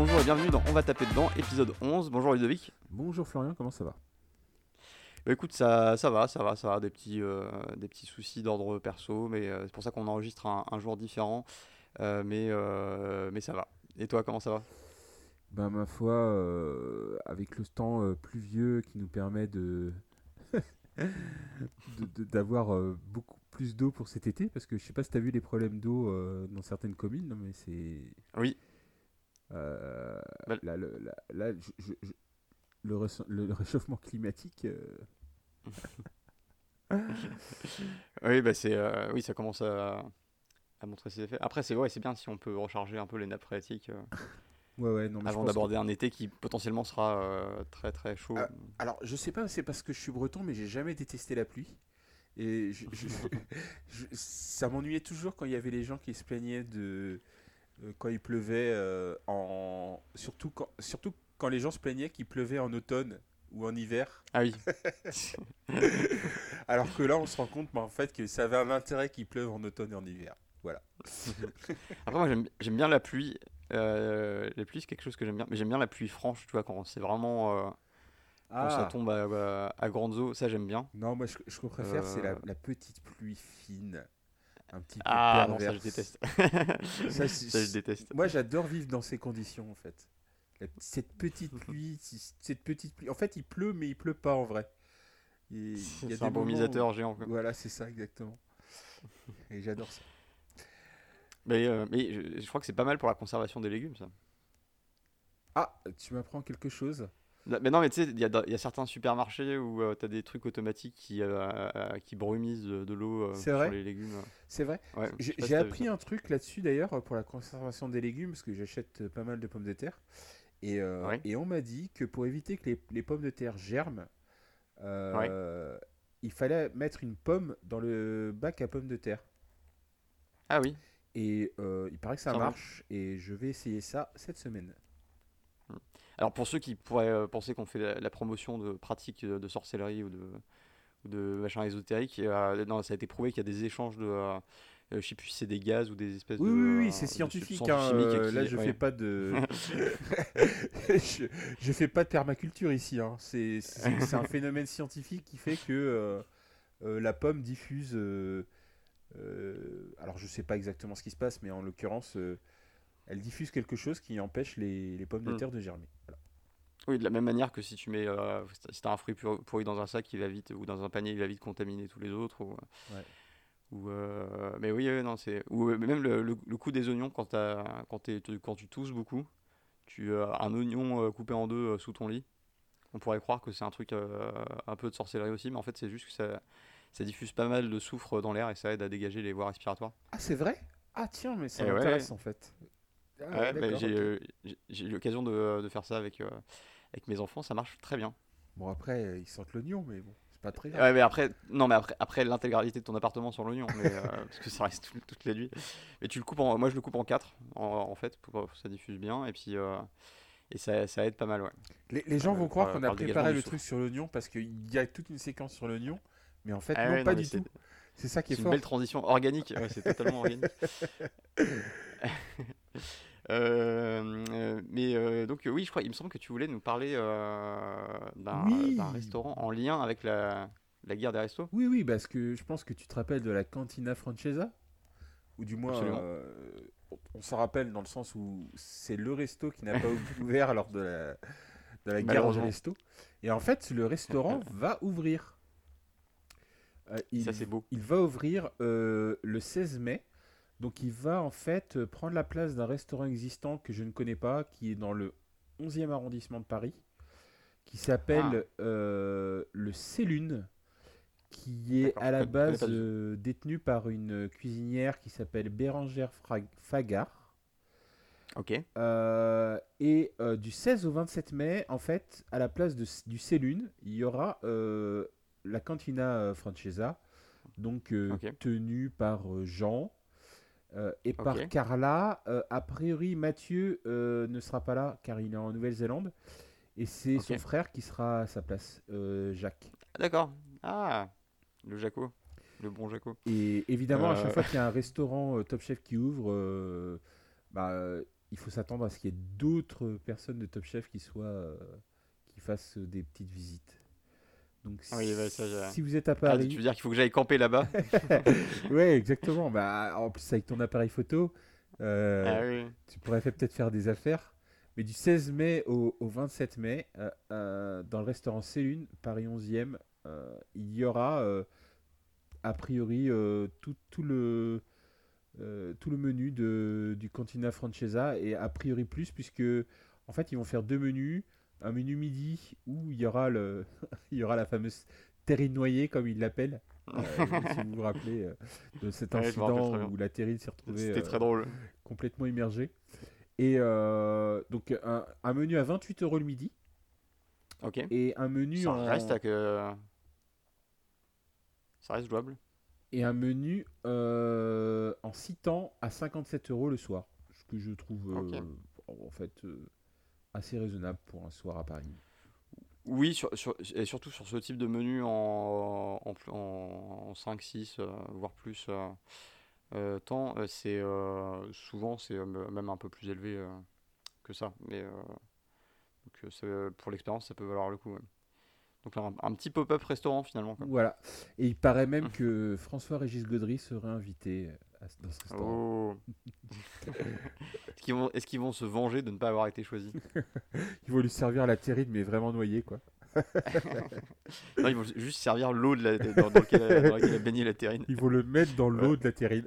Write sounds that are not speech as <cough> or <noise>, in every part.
bonjour et bienvenue dans On va taper dedans, épisode 11. Bonjour Ludovic. Bonjour Florian, comment ça va? Bah écoute, ça, ça va, ça va, ça va, des petits, euh, des petits soucis d'ordre perso, mais euh, c'est pour ça qu'on enregistre un, un jour différent, Euh, mais, mais ça va. Et toi, comment ça va? Ben ma foi, avec le temps pluvieux qui nous permet de <laughs> d'avoir beaucoup plus d'eau pour cet été, parce que je sais pas si tu as vu les problèmes d'eau dans certaines communes, mais c'est... Oui. Euh, Bah, là, le, là, là, je- je- je- le, le- le réchauffement climatique... euh, <laughs> Oui, bah c'est, euh, oui, ça commence à, à montrer ses effets. Après, c'est ouais, c'est bien si on peut recharger un peu les nappes phréatiques euh, Ouais, ouais, non, mais je avant que- d'aborder un été qui potentiellement sera euh, très très chaud. Ah, Alors, je sais pas, c'est parce que je suis breton, mais j'ai jamais détesté la pluie. Et je- je- <laughs> je- ça m'ennuyait toujours quand il y avait les gens qui se plaignaient de euh, quand il pleuvait euh, en surtout quand surtout quand les gens se plaignaient qu'il pleuvait en automne ou en hiver. Ah oui. <laughs> Alors que là, on se rend compte, bah, en fait, que ça avait un intérêt qu'il pleuve en automne et en hiver. Voilà. <laughs> Après, moi, j'aime bien la pluie. Euh, la pluie, c'est quelque chose que j'aime bien. Mais j'aime bien la pluie franche, tu vois, quand c'est vraiment. euh, quand ça tombe à, à- à grandes eaux, ça j'aime bien. Non, moi, je, je préfère, c'est la, Euh. la petite pluie fine, un petit peu Ah non, ça je déteste. <laughs> Ça, je déteste. Moi, j'adore vivre dans ces conditions, en fait. Cette petite <laughs> pluie, cette petite pluie. En fait, il pleut, mais il pleut pas en vrai. Il <laughs> y a C'est des un moments brumisateur où- géant. quoi. Voilà, c'est ça, exactement. Et j'adore ça. Mais, euh, mais je, je crois que c'est pas mal pour la conservation des légumes, ça. Ah, tu m'apprends quelque chose Mais non, mais tu sais, il y a, il y a certains supermarchés où tu as des trucs automatiques qui, euh, euh, qui brumisent de, l'eau euh, sur vrai les légumes. C'est vrai Ouais, J'ai si appris un truc là-dessus d'ailleurs pour la conservation des légumes parce que j'achète euh, pas mal de pommes de terre. Et, euh, Ouais. et on m'a dit que pour éviter que les, les pommes de terre germent, euh, il fallait mettre une pomme dans le bac à pommes de terre. Ah oui. Et euh, il paraît que ça marche et je vais essayer ça cette semaine. Alors pour ceux qui pourraient euh, penser qu'on fait la, la promotion de pratiques de, de sorcellerie ou de, ou de machin ésotérique, euh, non, ça a été prouvé qu'il y a des échanges de, euh, euh, je sais plus si c'est des gaz ou des espèces Oui, de. oui, oui, euh, c'est scientifique. hein, euh, qui- là, je ouais. fais pas de, <laughs> <laughs> je, je fais pas de permaculture ici. hein. C'est un phénomène scientifique qui fait que euh, euh, la pomme diffuse. euh, euh, alors, je sais pas exactement ce qui se passe, mais en l'occurrence, euh, elle diffuse quelque chose qui empêche les, les pommes de Hmm. terre de germer. Oui, de la même manière que si tu mets, euh, si t'as un fruit pour- pourri dans un sac, il va vite, ou dans un panier, il va vite contaminer tous les autres. Ou, Ouais. ou, euh, mais oui, non, c'est. Ou euh, même le, le- des oignons quand, t'as- quand, quand tu tousses beaucoup, tu as un oignon euh, coupé en deux euh, sous ton lit. On pourrait croire que c'est un truc euh, un peu de sorcellerie aussi, mais en fait, c'est juste que ça, ça diffuse pas mal de soufre dans l'air et ça aide à dégager les voies respiratoires. Ah, c'est vrai? Ah, tiens, mais ça Eh ouais. m'intéresse en fait. Ah, Ouais, bah, j'ai euh, j'ai- eu l'occasion de, de faire ça avec, euh, avec mes enfants, ça marche très bien. Bon, après, euh, ils sentent l'oignon, mais bon, c'est pas très grave. Ouais, mais après, non, mais après, après l'intégralité de ton appartement sur l'oignon, euh, <laughs> parce que ça reste tout- toute la nuit. Mais tu le coupes en, moi je le coupe en quatre, en, en fait, pour que ça diffuse bien, et puis euh, et ça, ça aide pas mal, ouais. Les, les gens Euh, vont croire qu'on a préparé le truc sur l'oignon parce qu'il y a toute une séquence sur l'oignon, mais en fait, Ah non, ouais, pas non, du tout. C'est ça qui est, C'est une fort. belle transition organique, ouais, c'est totalement <laughs> organique. <laughs> Euh, euh, mais euh, donc oui, je crois, il me semble que tu voulais nous parler d'un Oui. restaurant en lien avec la, la guerre des restos. Oui, oui, parce que je pense que tu te rappelles de la Cantina Francesa, ou du moins, on- s'en rappelle dans le sens où c'est le resto qui n'a pas <laughs> ouvert lors de la, de la guerre des restos. Et en fait, le restaurant <laughs> va ouvrir. Euh, il, Ça c'est beau. il va ouvrir euh, le 16 mai. Donc il va en fait euh, prendre la place d'un restaurant existant que je ne connais pas, qui est dans le 11e arrondissement de Paris, qui s'appelle euh, le Célune, qui est à la base euh, détenu par une cuisinière qui s'appelle Bérangère Fagard. Ok. Euh, et du 16 au 27 mai, en fait, à la place de, du Célune, il y aura la Cantina Francesa, donc tenue par Jean euh, et par. Carla. Euh, a priori, Mathieu euh, ne sera pas là car il est en Nouvelle-Zélande. Et c'est son frère qui sera à sa place, Jacques. Ah, D'accord. Ah, le Jaco, le bon Jaco. Et évidemment, à chaque fois qu'il y a un restaurant Top Chef qui ouvre, bah, il faut s'attendre à ce qu'il y ait d'autres personnes de Top Chef qui soient qui fassent des petites visites. Donc Oui, ça, j'ai- si vous êtes à Ah, Paris, tu veux dire qu'il faut que j'aille camper là-bas <laughs> ouais exactement. Bah en plus avec ton appareil photo, euh, Ah oui. tu pourrais peut-être faire des affaires. Mais du 16 mai au, au 27 mai, euh, euh, dans le restaurant Célune, Paris 11e, euh, il y aura a priori tout, tout le, tout le menu de, du Cantina Francesa et a priori plus, puisque en fait ils vont faire deux menus. Un menu midi où il y aura, le, <laughs> il y aura la fameuse terrine noyée, comme ils l'appellent. Euh, <laughs> si vous vous rappelez euh, de cet Ouais, incident où la terrine s'est retrouvée euh, très drôle. complètement immergé. Et donc un, un menu à 28 euros le midi Ok. et un menu Ça en, reste, à que... ça reste jouable. et un menu en 6 temps à 57 euros le soir, ce que je trouve en fait assez raisonnable pour un soir à Paris. Oui, sur, sur- et surtout sur ce type de menu en, en, en, 5, 6, euh, voire plus euh, euh, temps, c'est euh, souvent c'est même un peu plus élevé que ça. Mais donc, c'est- pour l'expérience, ça peut valoir le coup. ouais. Donc là, un, un petit pop-up restaurant finalement. quoi. Voilà. Et il paraît même <laughs> que François-Régis Gaudry serait invité à ce- dans ce restaurant. Oh. <laughs> Est-ce qu'ils vont, se venger de ne pas avoir été choisis? <laughs> Ils vont lui servir la terrine mais vraiment noyée quoi. <laughs> Non, ils vont juste servir l'eau de la, dans, dans laquelle, dans laquelle a baigné la terrine. Ils vont le mettre dans l'eau de la terrine.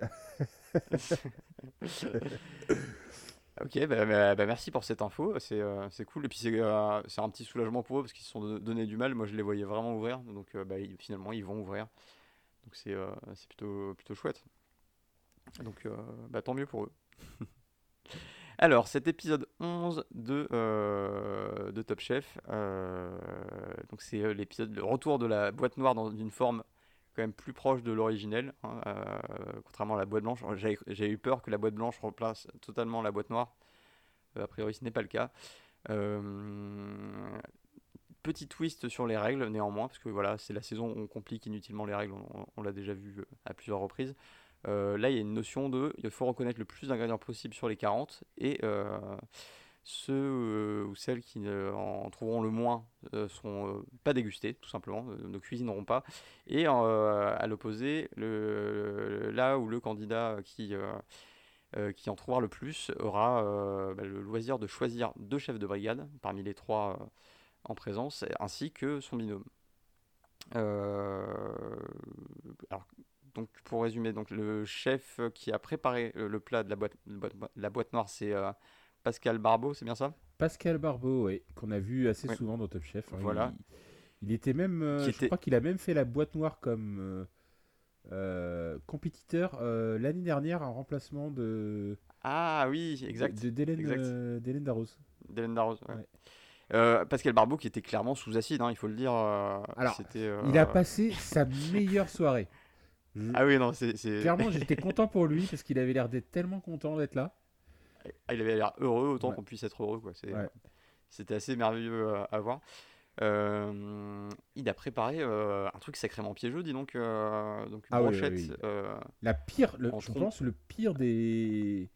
Ok, bah, bah, bah, merci pour cette info, c'est euh, cool. Et puis c'est euh, un petit soulagement pour eux parce qu'ils se sont don- donné du mal. Moi je les voyais vraiment ouvrir, donc euh, bah, ils- finalement ils vont ouvrir. Donc c'est euh, c'est plutôt, plutôt chouette. Donc euh, bah, tant mieux pour eux. <laughs> Alors cet épisode 11 de, euh, de Top Chef, euh, c'est l'épisode le retour de la boîte noire dans une forme quand même plus proche de l'originel, hein, contrairement à la boîte blanche. J'avais eu peur que la boîte blanche remplace totalement la boîte noire. A priori, ce n'est pas le cas. Petit twist sur les règles, néanmoins, parce que voilà, c'est la saison où on complique inutilement les règles, on, l'a déjà vu à plusieurs reprises. Euh, là, il y a une notion de il faut reconnaître le plus d'ingrédients possible sur les 40 et euh, ceux euh, ou celles qui ne- en trouveront le moins euh, seront pas dégustés, tout simplement, ne cuisineront pas. Et à l'opposé, là où le candidat qui, en trouvera le plus aura bah, le loisir de choisir deux chefs de brigade parmi les trois en présence, ainsi que son binôme. Donc pour résumer, donc le chef qui a préparé euh, le plat de la boîte, la boîte, noire, c'est euh, Pascal Barbeau, c'est bien ça? Pascal Barbeau, ouais, qu'on a vu assez souvent dans Top Chef. hein. Voilà. Il, il était même, euh, je était- crois qu'il a même fait la boîte noire comme euh, euh, compétiteur euh, l'année dernière en remplacement de Ah oui, exact. de d'Hélène euh, Darroze. D'Hélène Darroze, ouais. Ouais. Euh, Pascal Barbeau qui était clairement sous acide, hein, il faut le dire. euh, Alors, euh, Il a passé sa meilleure soirée. <laughs> Je- Ah oui, non, c'est. Clairement, j'étais <laughs> content pour lui parce qu'il avait l'air d'être tellement content d'être là. Ah, il avait l'air heureux autant Ouais. qu'on puisse être heureux. Quoi. Ouais. C'était assez merveilleux euh, à voir. Euh, il a préparé euh, un truc sacrément piégeux, dis donc. euh, donc une Ah oui, oui, brochette. oui. euh, La pire, le- je pense le pire des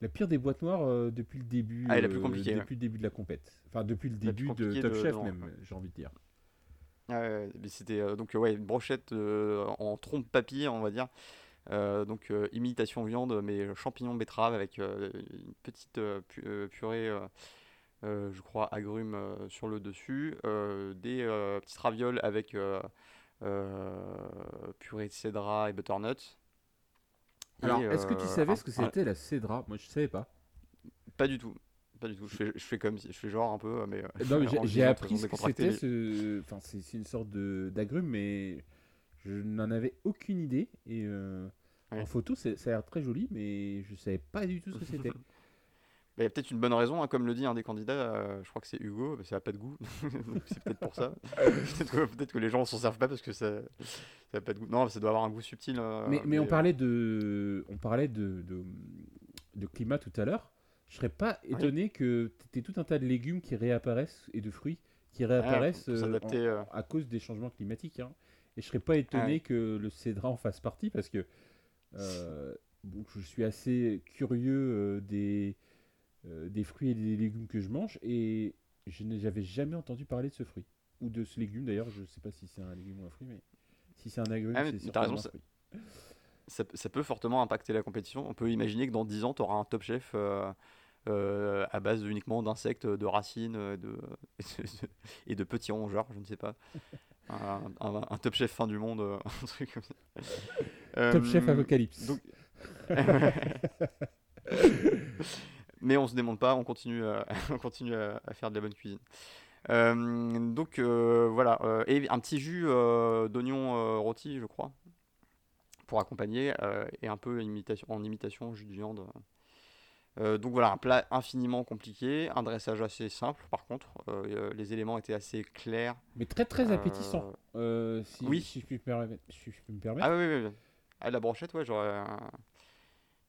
la pire des boîtes noires euh, depuis le début Ah, la plus compliquée, ouais. depuis le début de la compète. Enfin depuis le La début de Top de- Chef de- même, j'ai envie de dire. C'était euh, donc ouais, une brochette euh, en trompe papier, on va dire. Euh, donc imitation viande, mais champignons betterave avec une petite pu- purée, je crois, agrumes sur le dessus, des petites ravioles avec purée de cédra et butternut. Alors, est-ce que tu savais ce que c'était la cédra? Moi, je savais pas. Pas du tout. Pas du tout. Je fais, je fais comme si, je fais genre un peu, mais. euh, mais <laughs> en j'ai- appris ce que c'était. Ce... Enfin, c'est une sorte de d'agrumes, mais je n'en avais aucune idée. Et euh, Ouais. en photo, ça a l'air très joli, mais je savais pas du tout ce que <laughs> c'était. Bah, Il y a peut-être une bonne raison, hein, comme le dit un des candidats, euh, je crois que c'est Hugo, mais ça n'a pas de goût. <laughs> C'est peut-être pour ça. peut-être que, les gens s'en servent pas parce que ça n'a pas de goût. Non, ça doit avoir un goût subtil. euh, mais, mais on euh, parlait de, on parlait de, de, de climat tout à l'heure. Je serais pas étonné que tu aies tout un tas de légumes qui réapparaissent et de fruits qui réapparaissent pour euh, en- euh. à cause des changements climatiques. hein. Et je serais pas étonné Ah ouais. que le cédra en fasse partie parce que euh, bon, je suis assez curieux des, des fruits et des légumes que je mange et je n'avais jamais entendu parler de ce fruit. Ou de ce légume d'ailleurs, je ne sais pas si c'est un légume ou un fruit, mais si c'est un agrume, Ah, c'est raison, un fruit. ça, ça peut fortement impacter la compétition. On peut imaginer que dans 10 ans, tu auras un top chef euh, à base uniquement d'insectes, de racines euh, de, <laughs> et de petits rongeurs, je ne sais pas. <laughs> Un, un- un top chef fin du monde, euh, <laughs> un truc comme ça. Top Chef Apocalypse. donc- Mais on se démonte pas, on continue à, on continue à, à faire de la bonne cuisine. Euh, donc euh, voilà, euh, et un petit jus d'oignon rôti, je crois, pour accompagner, et un peu imitation, en imitation jus de viande. Euh, donc voilà, un plat infiniment compliqué, un dressage assez simple par contre, euh, euh, les éléments étaient assez clairs. Mais très très appétissant. Euh, si, oui. si je puis me permettre. Si je puis me permettre. Ah oui, oui, oui. Ah, la brochette, ouais, j'aurais.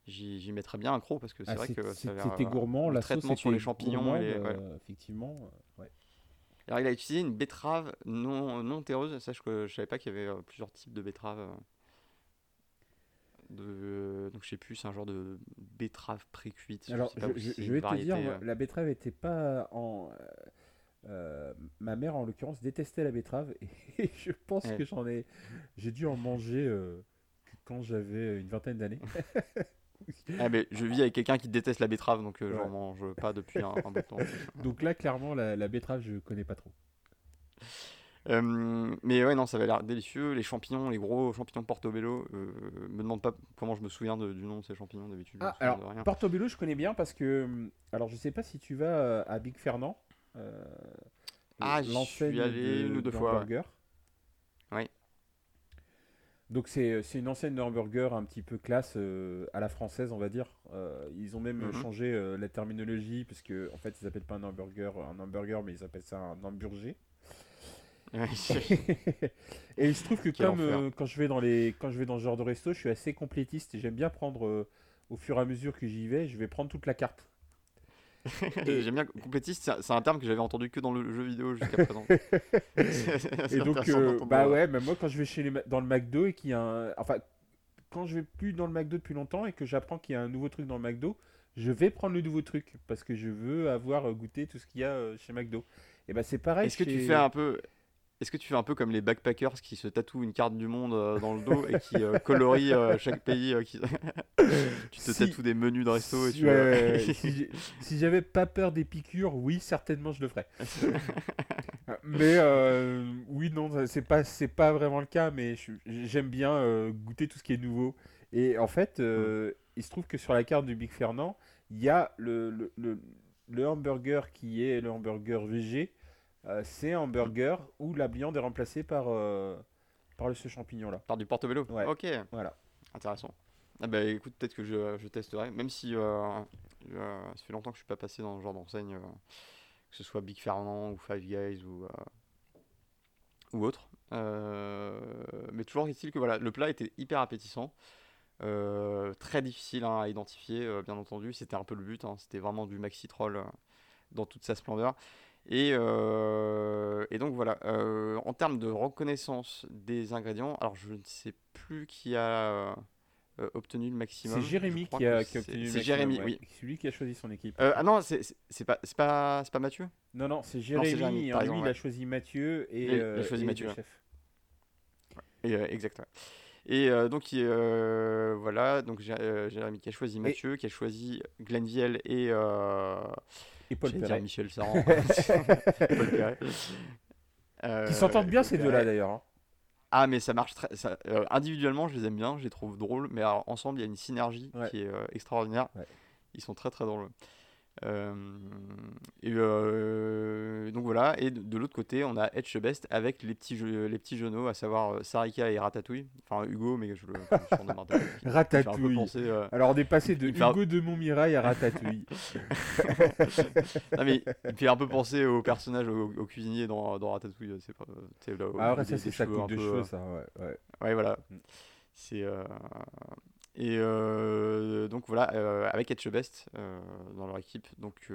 J'y mettrais bien un croc parce que c'est Ah, vrai que c'était gourmand, le la sauce traitement sur les champignons et ouais. effectivement. ouais. Alors, il a utilisé une betterave non, non terreuse. Sache que je savais pas qu'il y avait plusieurs types de betteraves. De... Donc, je sais plus, c'est un genre de betterave pré-cuite. je Alors, je, vais te dire, euh. la betterave était pas en. euh, euh, ma mère, en l'occurrence, détestait la betterave <laughs> et je pense Ouais. que j'en ai. J'ai dû en manger euh, quand j'avais une vingtaine d'années. <laughs> Ah, mais je vis avec quelqu'un qui déteste la betterave, donc Ouais. j'en mange pas depuis un, un bout de temps. <laughs> Donc là, clairement, la, la betterave, je connais pas trop. Euh, mais ouais, non, ça avait l'air délicieux. Les champignons, les gros champignons portobello, euh, me demande pas comment je me souviens de- du nom de ces champignons d'habitude. Ah, alors, de rien. Portobello, je connais bien parce que. Alors, je sais pas si tu vas euh, à Big Fernand. euh, Ah, j'y suis allé de- une ou deux de fois, ouais. Oui. Donc, c'est c'est une enseigne de hamburger un petit peu classe euh, à la française, on va dire. Euh, ils ont même Mhm. changé euh, la terminologie parce que en fait, ils appellent pas un hamburger un hamburger, mais ils appellent ça un hamburger. Et il se trouve que <laughs> comme euh, quand je vais dans les quand je vais dans ce genre de resto, je suis assez complétiste et j'aime bien prendre euh, au fur et à mesure que j'y vais, je vais prendre toute la carte. <laughs> Et- J'aime bien complétiste, c'est un- terme que j'avais entendu que dans le jeu vidéo jusqu'à présent. <laughs> Et donc euh, bah ouais, mais moi quand je vais chez les dans le McDo et qu'il y a un enfin quand je vais plus dans le McDo depuis longtemps et que j'apprends qu'il y a un nouveau truc dans le McDo, je vais prendre le nouveau truc parce que je veux avoir euh, goûté tout ce qu'il y a chez McDo. Et bah c'est pareil Est-ce que tu fais un peu. Est-ce que tu fais un peu comme les backpackers qui se tatouent une carte du monde euh, dans le dos et qui euh, <laughs> colorient euh, chaque pays euh, qui... <laughs> Tu te Si- tatoues des menus de resto et Si, tu. ouais, <laughs> si j'avais pas peur des piqûres, oui, certainement je le ferais. Mais oui, non, c'est pas, c'est pas vraiment le cas, mais j'aime bien goûter tout ce qui est nouveau. Et en fait, euh, il se trouve que sur la carte du Big Fernand, il y a le, le, le- le hamburger qui est le hamburger VG. Euh, c'est un hamburger où la viande est remplacée par, euh, par le- ce champignon-là. Par du portobello Ouais. Ok, Voilà. intéressant. Ah bah écoute, peut-être que je, je testerai, même si euh, euh, ça fait longtemps que je suis pas passé dans ce genre d'enseigne, euh, que ce soit Big Fernand ou Five Guys ou, ou autre. Mais toujours est-il que voilà, le plat était hyper appétissant, très difficile hein, à identifier, bien entendu. C'était un peu le but, hein, c'était vraiment du maxi troll dans toute sa splendeur. Et, euh, et donc voilà, euh, en termes de reconnaissance des ingrédients, alors je ne sais plus qui a euh, obtenu le maximum. C'est Jérémy qui a, que qui a c'est- obtenu le C'est maximum, Jérémy, ouais. oui. C'est lui qui a choisi son équipe. Ah non, c'est c'est- c'est pas, c'est pas, c'est pas Mathieu? Non, non, c'est c'est Jérémy. Jérémy, et t'as lui, il ouais. a choisi Mathieu et, Il a choisi et Mathieu, le ouais. chef. Et, exact. Et donc, il- voilà, donc Jé- Jérémy qui a choisi Mathieu, qui a choisi Glenviel et, Et Paul Perret. Michel Saran. <laughs> Paul Perret. Euh, Qui s'entendent bien ces deux-là d'ailleurs. hein. Ah, mais ça marche très. ça- euh, individuellement, je les aime bien, je les trouve drôles, mais alors, ensemble, il y a une synergie Ouais. qui est euh, extraordinaire. Ouais. Ils sont très très drôles. Euh, et euh, donc voilà, et de, de l'autre côté, on a Edge Best avec les petits, jeux- les petits genoux, à savoir euh, Sarika et Ratatouille. Enfin, Hugo, mais je le surnomme <laughs> Ratatouille. Penser, Alors on est passé de Hugo de Montmirail à Ratatouille. <laughs> non, mais il me fait un peu penser au personnage, au, au cuisinier dans, dans Ratatouille. C'est pas, là, ah ouais, ça c'est sa coupe de cheveux ça, ouais. ouais. Ouais, voilà. Mm. C'est euh, et euh, donc voilà euh, avec Etchebest euh, dans leur équipe, donc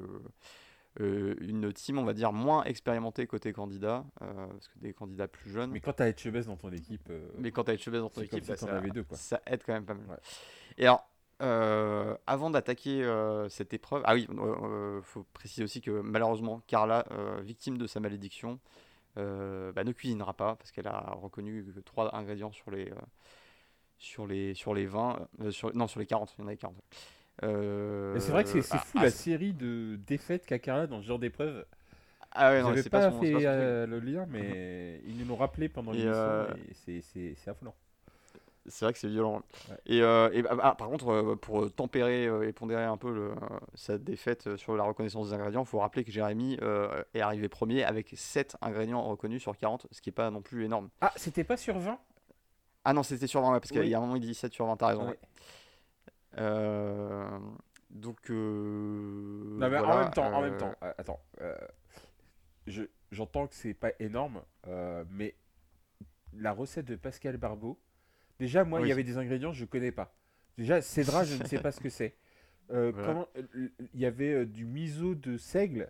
euh, une team on va dire moins expérimentée côté candidat euh, parce que des candidats plus jeunes. Mais Mais, quand t'as Etchebest dans ton équipe, euh, quand t'as Etchebest dans ton équipe, si bah, ça, deux, quoi. ça aide quand même pas mal. Ouais. Et alors avant d'attaquer cette épreuve, ah oui, il faut préciser aussi que malheureusement, Carla, victime de sa malédiction, bah, ne cuisinera pas parce qu'elle a reconnu que trois ingrédients sur les, sur les, sur les 20, sur, non, sur les 40, il y en avait 40. c'est vrai que c'est ah, fou ah, la série de défaites qu'a Carla dans ce genre d'épreuve. Ah ouais, non, pas, pas, fait le lien, mais ils nous l'ont rappelé pendant l'émission et c'est affolant. C'est vrai que c'est violent. Et, euh, et ah, par contre, euh, pour tempérer euh, et pondérer un peu le, sa défaite sur la reconnaissance des ingrédients, il faut rappeler que Jérémy est arrivé premier avec 7 ingrédients reconnus sur 40, ce qui n'est pas non plus énorme. Ah, c'était pas sur 20 Ah non, c'était sur 20, parce qu'il y a un moment il dit 7 sur 20, t'as raison. donc. non, mais en même temps, en même temps, attends. J'entends que c'est pas énorme, mais la recette de Pascal Barbeau Déjà, moi, il y avait des ingrédients que je connais pas. Déjà, cédra, je ne sais pas ce que c'est. <laughs> Euh, comment euh, Il y avait euh, du miso de seigle.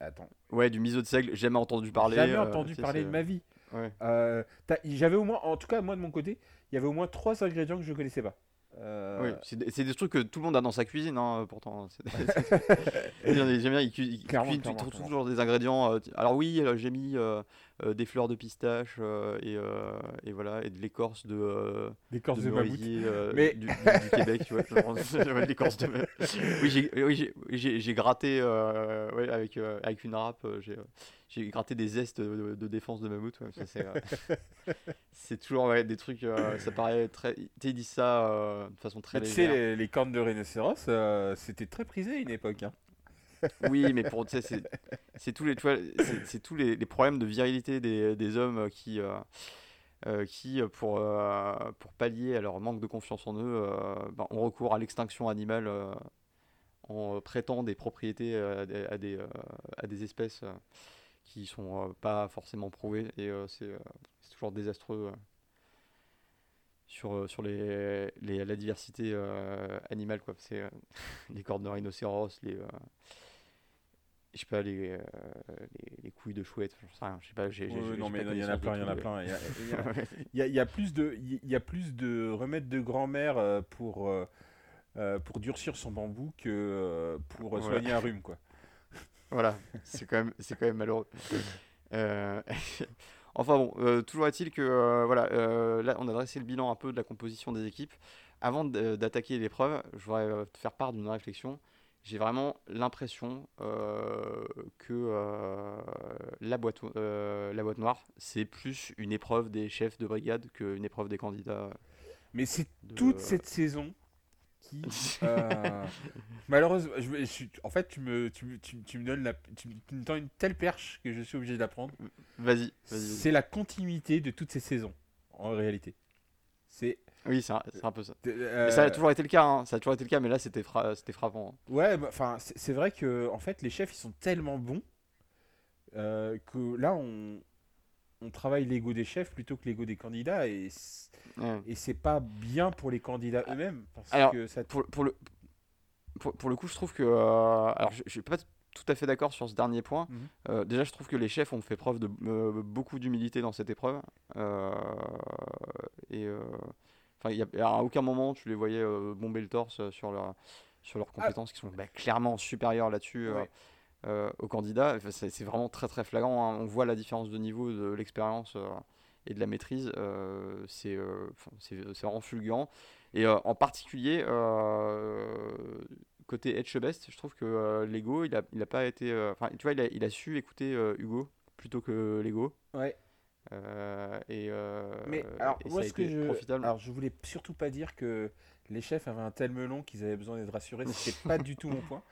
Attends. Ouais, du miso de seigle, jamais entendu parler. Jamais entendu parler de ma vie. J'avais au moins, en tout cas, moi de mon côté, il y avait au moins trois ingrédients que je connaissais pas. Euh, oui, c'est des, trucs que tout le monde a dans sa cuisine, hein, pourtant. <laughs> <laughs> J'aime bien, il, cuisine toujours des ingrédients. Euh, alors oui, euh, j'ai mis des fleurs de pistache et, et, voilà, et de l'écorce de, l'écorce de, de <laughs> Mais... du, Québec, tu vois. l'écorce <laughs> de Oui, j'ai gratté avec, avec une râpe, j'ai gratté des zestes de, défense de mammouth. <laughs> c'est toujours des trucs, ça paraît très... Tu dis ça de façon très légère. Tu sais, les, cornes de rhinocéros, euh, c'était très prisé à une époque. Hein. Oui, mais pour c'est tous les c'est tous les, problèmes de virilité des, hommes qui euh, euh, qui pour pour pallier à leur manque de confiance en eux ben, ont recours à l'extinction animale en prêtant des propriétés à des, espèces qui sont pas forcément prouvées et c'est toujours désastreux sur, euh, la diversité euh, animale. Quoi. C'est, euh, <laughs> les cornes de rhinocéros, les, je sais pas, les, les, les, couilles de chouette, je sais rien. Je sais pas, j'ai, non, mais il y en a plein, il y en a plein. Il y, y, a plus de, il y a plus de remèdes de grand-mère pour, pour durcir son bambou que pour soigner un rhume, quoi. <laughs> Voilà, c'est quand même, c'est quand même malheureux. <laughs> Enfin bon, euh, toujours est-il que euh, voilà, euh, là on a dressé le bilan un peu de la composition des équipes. Avant d'attaquer l'épreuve, je voudrais te faire part d'une réflexion. J'ai vraiment l'impression que la, boîte, la boîte noire, c'est plus une épreuve des chefs de brigade qu'une épreuve des candidats. Mais c'est toute cette saison qui. <laughs> Euh, malheureusement, je, en fait, tu me, tu, tu, tu me donnes la, tu, me tends une telle perche que je suis obligé d'apprendre. Vas-y. c'est la continuité de toutes ces saisons, en réalité. C'est. Oui, c'est un, peu ça. Euh, ça a toujours été le cas, hein. ça a toujours été le cas, mais là c'était c'était frappant. Hein. Ouais, bah, enfin, c'est vrai que en fait, les chefs ils sont tellement bons euh, que là on, on travaille l'ego des chefs plutôt que l'ego des candidats et et c'est pas bien pour les candidats eux-mêmes parce que ça pour, pour, le pour, le coup je trouve que euh, alors je, je, suis pas tout à fait d'accord sur ce dernier point euh, déjà je trouve que les chefs ont fait preuve de euh, beaucoup d'humilité dans cette épreuve et enfin il à aucun moment tu les voyais bomber le torse sur leur sur leurs compétences qui sont bah, clairement supérieures là-dessus euh, aux candidats. c'est vraiment très très flagrant. Hein. On voit la différence de niveau de l'expérience euh, et de la maîtrise. Euh, c'est vraiment fulgurant. Et en particulier, côté Etchebest, je trouve que Lego, il a, il a pas été. Enfin, tu vois, il a, il a su écouter Hugo plutôt que Lego. Ouais. Et, Mais alors, moi, ce que je, alors, je voulais surtout pas dire que les chefs avaient un tel melon qu'ils avaient besoin d'être rassurés. C'était pas du tout mon point.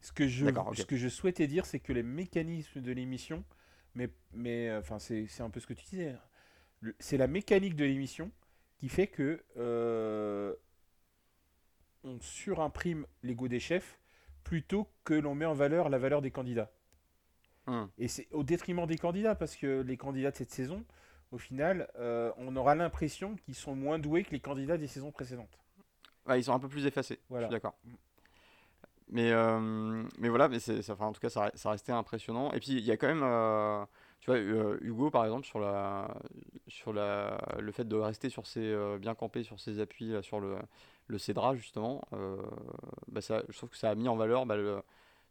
Ce que je, ce que je souhaitais dire, c'est que les mécanismes de l'émission, mais, mais euh, enfin, c'est un peu ce que tu disais, hein. c'est la mécanique de l'émission qui fait que euh, on surimprime l'ego des chefs plutôt que l'on met en valeur la valeur des candidats. Hum. Et c'est au détriment des candidats, parce que les candidats de cette saison, au final, euh, on aura l'impression qu'ils sont moins doués que les candidats des saisons précédentes. ils sont un peu plus effacés, je suis d'accord. Mais, euh, mais voilà, mais enfin, en tout cas, ça, ça restait impressionnant. Et puis, il y a quand même, euh, Tu vois, Hugo, par exemple, sur, la, sur la, le fait de rester sur ses, bien campé sur ses appuis, là, sur le, le Cédra, justement, bah, ça, je trouve que ça a mis en valeur bah, le-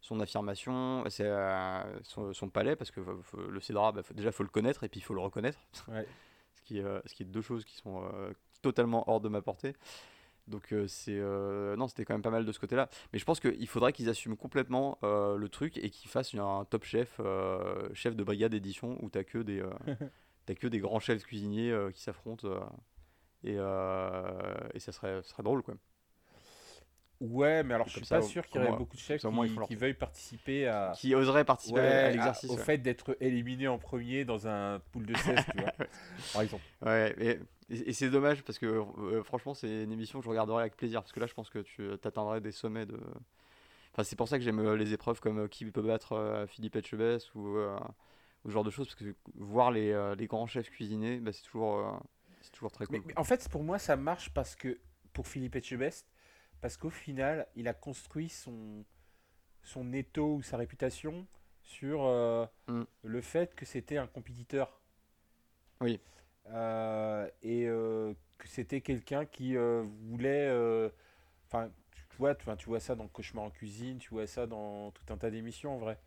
son affirmation, c'est, euh, son, son palais, parce que faut- le Cédra, bah, faut- déjà, il faut le connaître et puis il faut le reconnaître. Ouais. <laughs> ce, qui, est, euh, ce qui est deux choses qui sont euh, totalement hors de ma portée. Donc euh, c'est euh, non c'était quand même pas mal de ce côté-là. Mais je pense qu'il faudrait qu'ils assument complètement euh, le truc et qu'ils fassent un top chef, chef de brigade édition où t'as que des <laughs> t'as que des grands chefs cuisiniers qui s'affrontent et, et ça serait, ça serait drôle quoi. Ouais, mais alors je suis ça, pas sûr qu'il y au aurait beaucoup de chefs qui, qui veuillent participer à, Qui oserait participer ouais, à l'exercice. au ouais. fait d'être éliminé en premier dans un pool de 16, tu vois, <laughs> par exemple. Ouais, et, et- c'est dommage parce que euh, franchement, c'est une émission que je regarderai avec plaisir parce que là, je pense que tu t'atteindrais des sommets de. Enfin, c'est pour ça que j'aime euh, les épreuves comme euh, qui peut battre euh, Philippe Etchebest ou, euh, ou ce genre de choses parce que voir les, euh, les grands chefs cuisiner, bah, c'est toujours, euh, toujours très cool. Mais, mais en fait, pour moi, ça marche parce que pour Philippe Etchebest, parce qu'au final, il a construit son son étau ou sa réputation sur euh, Mm. le fait que c'était un compétiteur. Oui. Euh, et euh, que c'était quelqu'un qui voulait. Enfin, tu vois, tu, vois ça dans Cauchemar en cuisine, tu vois ça dans tout un tas d'émissions en vrai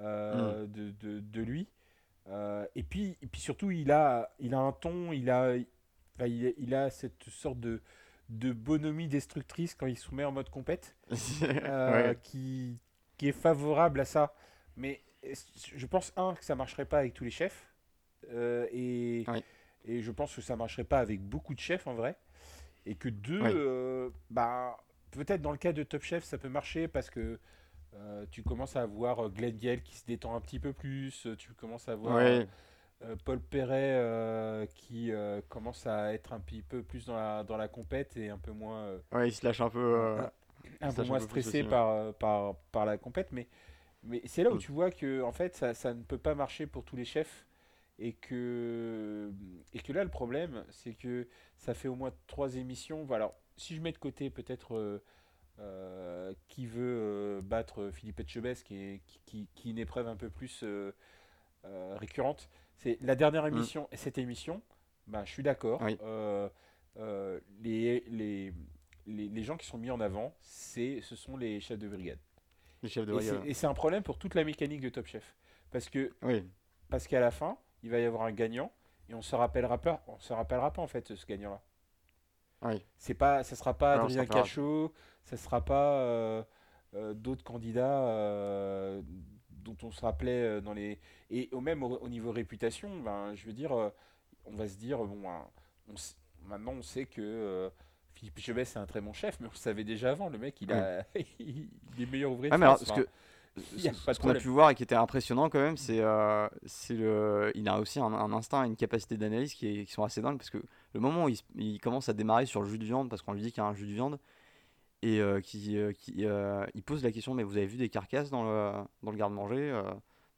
euh, de, de- de lui. Et puis, et puis surtout, il a, il a un ton, il a, enfin, il, a- il a cette sorte de, de bonhomie destructrice quand il se met en mode compète, <laughs> euh, Ouais. qui, qui est favorable à ça. Mais je pense, un, que ça marcherait pas avec tous les chefs. euh, et, et je pense que ça marcherait pas avec beaucoup de chefs en vrai. Et que deux, euh, bah, peut-être dans le cas de Top Chef, ça peut marcher parce que tu commences à avoir Glenn qui se détend un petit peu plus, tu commences à voir Paul Perret euh, qui euh, commence à être un petit peu plus dans la, dans la compète et un peu moins, euh, Ouais, il se lâche un peu. euh, un peu moins un peu plus stressé aussi, par, euh, par, par la compète. Mais, mais c'est là où tu vois que en fait, ça, ça ne peut pas marcher pour tous les chefs. Et que, et que là, le problème, c'est que ça fait au moins trois émissions. Voilà, alors, si je mets de côté peut-être euh, euh, qui veut euh, battre Philippe Etchebest, qui est, qui, qui- qui est une épreuve un peu plus euh, euh, récurrente, c'est la dernière émission et cette émission, bah, je suis d'accord. Oui. Euh, euh, les, les, les, les gens qui sont mis en avant, c'est, ce sont les chefs de brigade. les chefs de Et brigade. c'est, et c'est un problème pour toute la mécanique de Top Chef. Parce, que, Oui, parce qu'à la fin, il va y avoir un gagnant et on se rappellera pas, on se rappellera pas en fait ce gagnant-là. oui. C'est pas, ça sera pas Adrien. Cachot, ça sera pas euh, d'autres candidats dont on se rappelait euh, dans les et au même au, au niveau réputation, ben je veux dire, euh, on va se dire bon, on s- maintenant on sait que euh, Philippe Chebet c'est un très bon chef, mais on le savait déjà avant. Le mec, il a <laughs> il est meilleur ouvrier. Ouais, mais alors, France, ce que, enfin, a ce- qu'on a pu voir et qui était impressionnant quand même, c'est euh, le, il a aussi un, un instinct et une capacité d'analyse qui, est- qui sont assez dingues parce que le moment où il, il commence à démarrer sur le jus de viande, parce qu'on lui dit qu'il y a un jus de viande, et euh, qui, euh, qui, euh, il pose la question mais vous avez vu des carcasses dans le, dans le garde-manger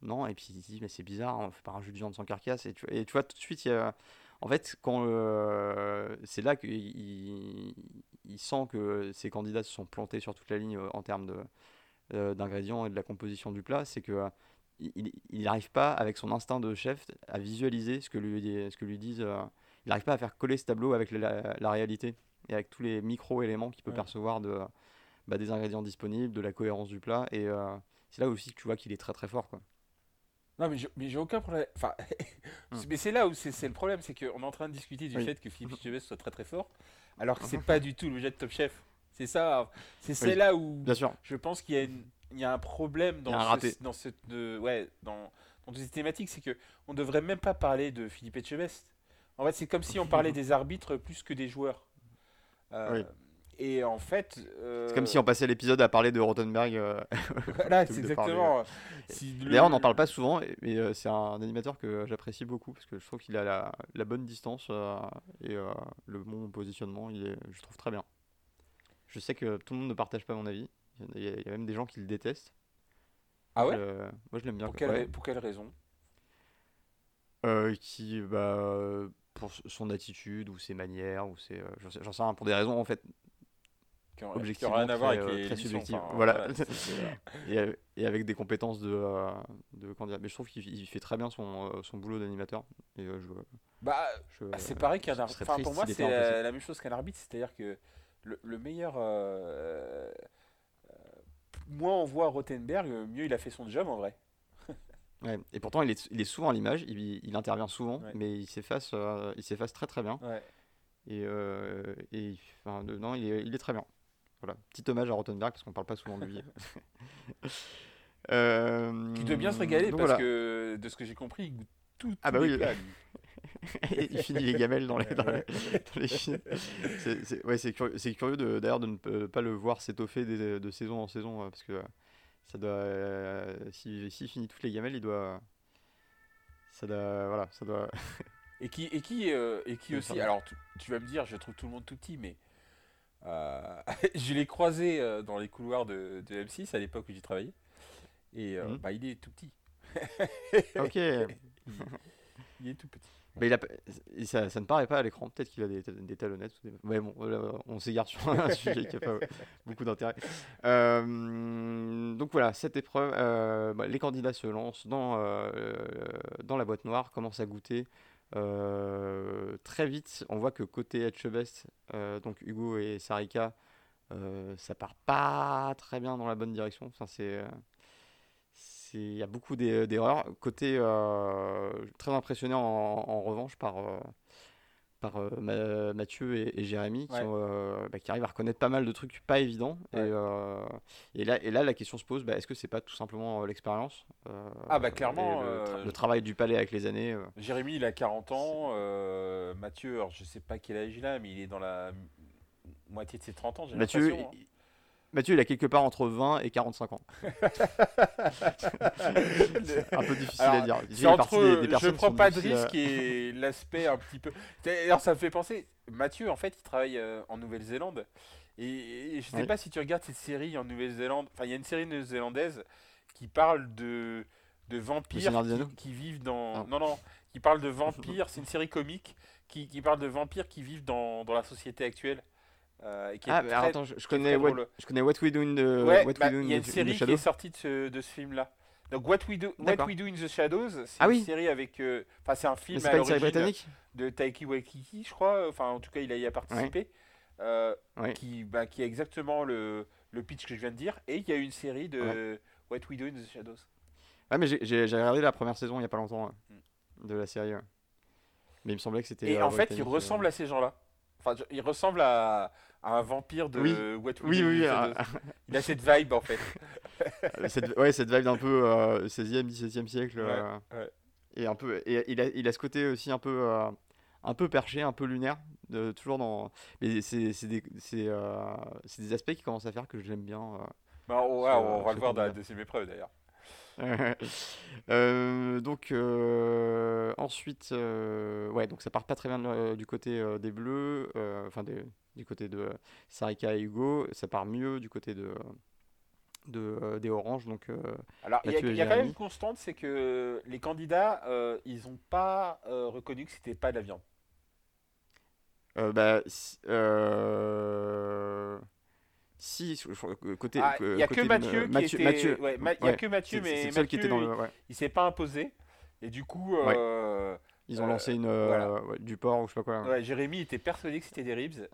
Non, et puis il dit mais c'est bizarre, on fait pas un jus de viande sans carcasse, et tu, vois tout de suite, il a- en fait, quand c'est là qu'il il, sent que ses candidats se sont plantés sur toute la ligne en termes de d'ingrédients et de la composition du plat, c'est que il n'arrive pas avec son instinct de chef à visualiser ce que lui, ce que lui disent. il n'arrive pas à faire coller ce tableau avec la- la réalité et avec tous les micro-éléments qu'il peut Ouais. percevoir de, bah, des ingrédients disponibles, de la cohérence du plat. Et euh, c'est là aussi que tu vois qu'il est très très fort. Quoi. Non, mais j'ai mais j'ai aucun problème. Enfin, Hmm. <laughs> mais c'est là où c'est c'est le problème, c'est qu'on est en train de discuter du Oui. fait que Philippe <laughs> Chevest soit très très fort, alors que c'est <laughs> pas du tout l'objet de Top Chef. C'est ça, c'est là où Bien sûr. je pense qu'il y a, une- il y a un problème dans un ce- dans cette de, ouais, dans, dans cette thématique, c'est que on devrait même pas parler de Philippe Etchebest. En fait, c'est comme si on parlait des arbitres plus que des joueurs. Euh, Oui. Et en fait, euh, C'est comme si on passait l'épisode à parler de Rottenberg. euh, <laughs> <laughs> voilà, c'est parler, exactement. si le- D'ailleurs, on n'en parle pas souvent, mais euh, c'est un animateur que j'apprécie beaucoup parce que je trouve qu'il a la, la bonne distance euh, et euh, le bon positionnement. Il est, je trouve très bien. Je sais que tout le monde ne partage pas mon avis. Il y a, il y a même des gens qui le détestent. Ah ouais? Euh, moi, je l'aime bien. Pour quelle, Ouais. pour quelle raison? Euh, qui, bah, euh, pour son attitude ou ses manières, ou ses, euh, j'en sais- rien, pour des raisons en fait objectivement rien à voir avec euh, les très subjective. enfin, Voilà. <laughs> et, avec- et avec des compétences de, euh, de dire, mais je trouve qu'il il fait très bien son, son boulot d'animateur et euh, je, Bah, je- Ah, c'est pareil qu'un arbitre. Enfin, pour moi, c'est la, même chose qu'un arbitre, c'est-à-dire que le, le meilleur. euh, moins on voit Rothenberg, mieux il a fait son job en vrai. Ouais, et pourtant il est, il est souvent à l'image il, il intervient souvent Ouais. mais il s'efface euh, il s'efface très très bien Ouais. et, euh, et il- enfin, de- non il est, il est très bien voilà petit hommage à Rottenberg parce qu'on parle pas souvent de lui <laughs> Euh, Qui doit bien se régaler donc parce voilà. que, de ce que j'ai compris, il goûte tout. Ah bah oui. <laughs> il finit les gamelles dans les, dans les- Ouais. dans les films. C'est- c'est- ouais, c'est curieux, c'est curieux de- d'ailleurs de ne pas le voir s'étoffer des- de saison en saison euh, parce que ça doit euh, si- s'il finit toutes les gamelles il doit ça doit voilà ça doit <laughs> Et qui, et qui, euh, et qui aussi. Alors, tu, tu vas me dire, je trouve tout le monde tout petit, mais. euh, <laughs> je l'ai croisé dans les couloirs de, de M6 à l'époque où j'y travaillais. Et Mhm. bah, il est tout petit. <laughs> ok il, il est tout petit. Mais il a ça, ça ne paraît pas à l'écran. Peut-être qu'il a des, des talonnettes des- ouais bon on s'égare sur un <laughs> sujet qui a pas beaucoup d'intérêt. Euh, donc voilà cette épreuve euh, bah, les candidats se lancent dans euh, dans la boîte noire commencent à goûter très vite. On voit que côté Etchebest donc Hugo et Sarika ça part pas très bien dans la bonne direction. Enfin c'est- il y a beaucoup d'e- d'erreurs. Côté euh, très impressionné en, en revanche par, euh, par euh, Ma- Mathieu et, et Jérémy qui, Ouais. ont, bah, qui arrivent à reconnaître pas mal de trucs pas évidents. Et, Ouais. et, là, et là, la question se pose bah, est-ce que c'est pas tout simplement l'expérience Ah bah, clairement, le, tra- le travail du palais avec les années. Jérémy, il a 40 ans. Mathieu, alors, je sais pas quel âge il a, mais il est dans la moitié de ses 30 ans. Mathieu, hein. Mathieu, il a quelque part entre 20 et 45 ans. C'est <laughs> un peu difficile Alors, à dire. C'est entre des- des je prends pas de risque et <laughs> l'aspect un petit peu. D'ailleurs, ça me fait penser. Mathieu, en fait, il travaille euh, en Nouvelle-Zélande. Et, et je sais pas si tu regardes cette série en Nouvelle-Zélande. Enfin, il y a une série néo-zélandaise qui parle de, de vampires qui vivent dans. Ah. Non, non, qui parle de <laughs> vampires. C'est une série comique qui, qui parle de vampires qui vivent dans, dans la société actuelle. Euh, et qui est Ah, mais très- attends, je, connais what, drôle. je connais What We Do in the, Ouais, What bah, We Do in il y a une the- série qui est sortie de ce, de ce film-là. Donc What We Do, What D'accord. We Do in the Shadows, c'est Ah une oui. série avec, euh, enfin c'est un film à l'origine britannique de Taiki Waititi, je crois. Enfin en tout cas il a y a participé, euh, Ouais. qui, bah, qui est exactement le, le pitch que je viens de dire. Et il y a une série de What We Do in the Shadows. Ah, mais j'ai- regardé la première saison il y a pas longtemps ouais, de la série. ouais. Mais il me semblait que c'était. Hmm. Et en fait il ressemble à ces gens-là. Enfin il ressemble à un vampire de Oui. What We Oui, Do oui, ah. Il a cette vibe en fait. ah, cette, ouais, cette vibe d'un peu euh, 16e, 17e siècle. Ouais, euh, ouais. Et un peu. Et il a, il a ce côté aussi un peu. euh, un peu perché, un peu lunaire, de, toujours dans. Mais c'est c'est des, c'est, euh, des aspects qui commencent à faire que j'aime bien. euh, Bah, on, ouais, Ce- on va le voir dans la deuxième épreuve d'ailleurs. <laughs> Euh, donc euh, ensuite, euh, ouais, donc ça part pas très bien euh, du côté euh, des bleus, euh, enfin des- du côté de Sarika et Hugo, ça part mieux du côté de, de euh, des oranges, donc euh, Alors, il y Mathieu y a quand même une constante, c'est que les candidats, euh, ils n'ont pas reconnu que c'était pas de la viande. bah si, côté Ah, Il y a que côté de- Mathieu qui Mathieu, était. Mathieu, ouais, Ma- il y a ouais, que Mathieu, mais seul qui était dans Mathieu, le, ouais. il, il s'est pas imposé. Et du coup, euh, Ils ont euh, lancé une voilà. ouais, du porc ou je sais pas quoi. ouais, Jérémy était persuadé que c'était des ribs.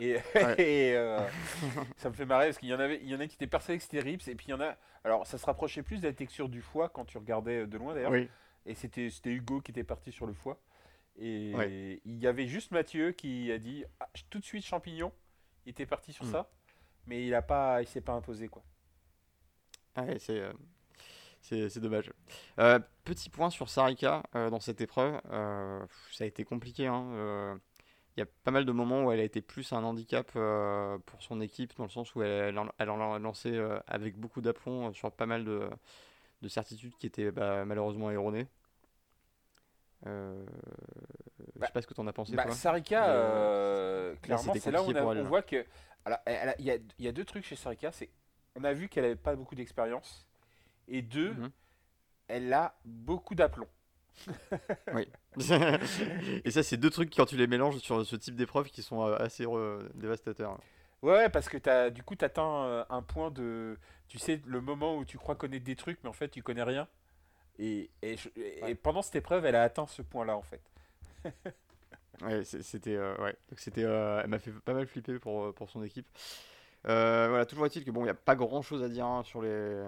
Et, Ouais. <laughs> et, euh, <laughs> ça me fait marrer parce qu'il y en avait, il y en a qui étaient persuadés que c'était ribs. Et puis il y en a. Alors, ça se rapprochait plus de la texture du foie quand tu regardais de loin d'ailleurs. Oui. Et c'était c'était Hugo qui était parti sur le foie. Et Ouais. il y avait juste Mathieu qui a dit ah, tout de suite champignon. Il était parti sur Mm. ça, mais il a pas, il s'est pas imposé quoi. Ah ouais, c'est euh, c'est c'est dommage. Euh, petit point sur Sarika euh, dans cette épreuve, euh, ça a été compliqué. hein, euh, Il y a pas mal de moments où elle a été plus un handicap euh, pour son équipe, dans le sens où elle, elle en elle en a lancé euh, avec beaucoup d'aplomb euh, sur pas mal de, de certitudes qui étaient bah, malheureusement erronées. Euh, je Bah, sais pas ce que tu en as pensé, Bah, toi. Sarika, euh, euh, clairement, c'est là où on, compliqué a- pour elle, on là. voit que. Il y a, il y a deux trucs chez Sarika, c'est on a vu qu'elle avait pas beaucoup d'expérience, et deux, Mhm. elle a beaucoup d'aplomb. <laughs> Oui. <laughs> Et ça, c'est deux trucs, quand tu les mélanges sur ce type d'épreuve, qui sont euh, assez euh, dévastateurs. Ouais, parce que as, du coup, tu atteins euh, un point de. Tu sais, le moment où tu crois connaître des trucs, mais en fait, tu connais rien. Et, et, et pendant cette épreuve, elle a atteint ce point-là, en fait. <laughs> ouais, c'était. Euh, ouais. c'était, euh, elle m'a fait pas mal flipper pour, pour son équipe. Voilà, toujours est-il que bon, il n'y a pas grand chose à dire hein, sur, les,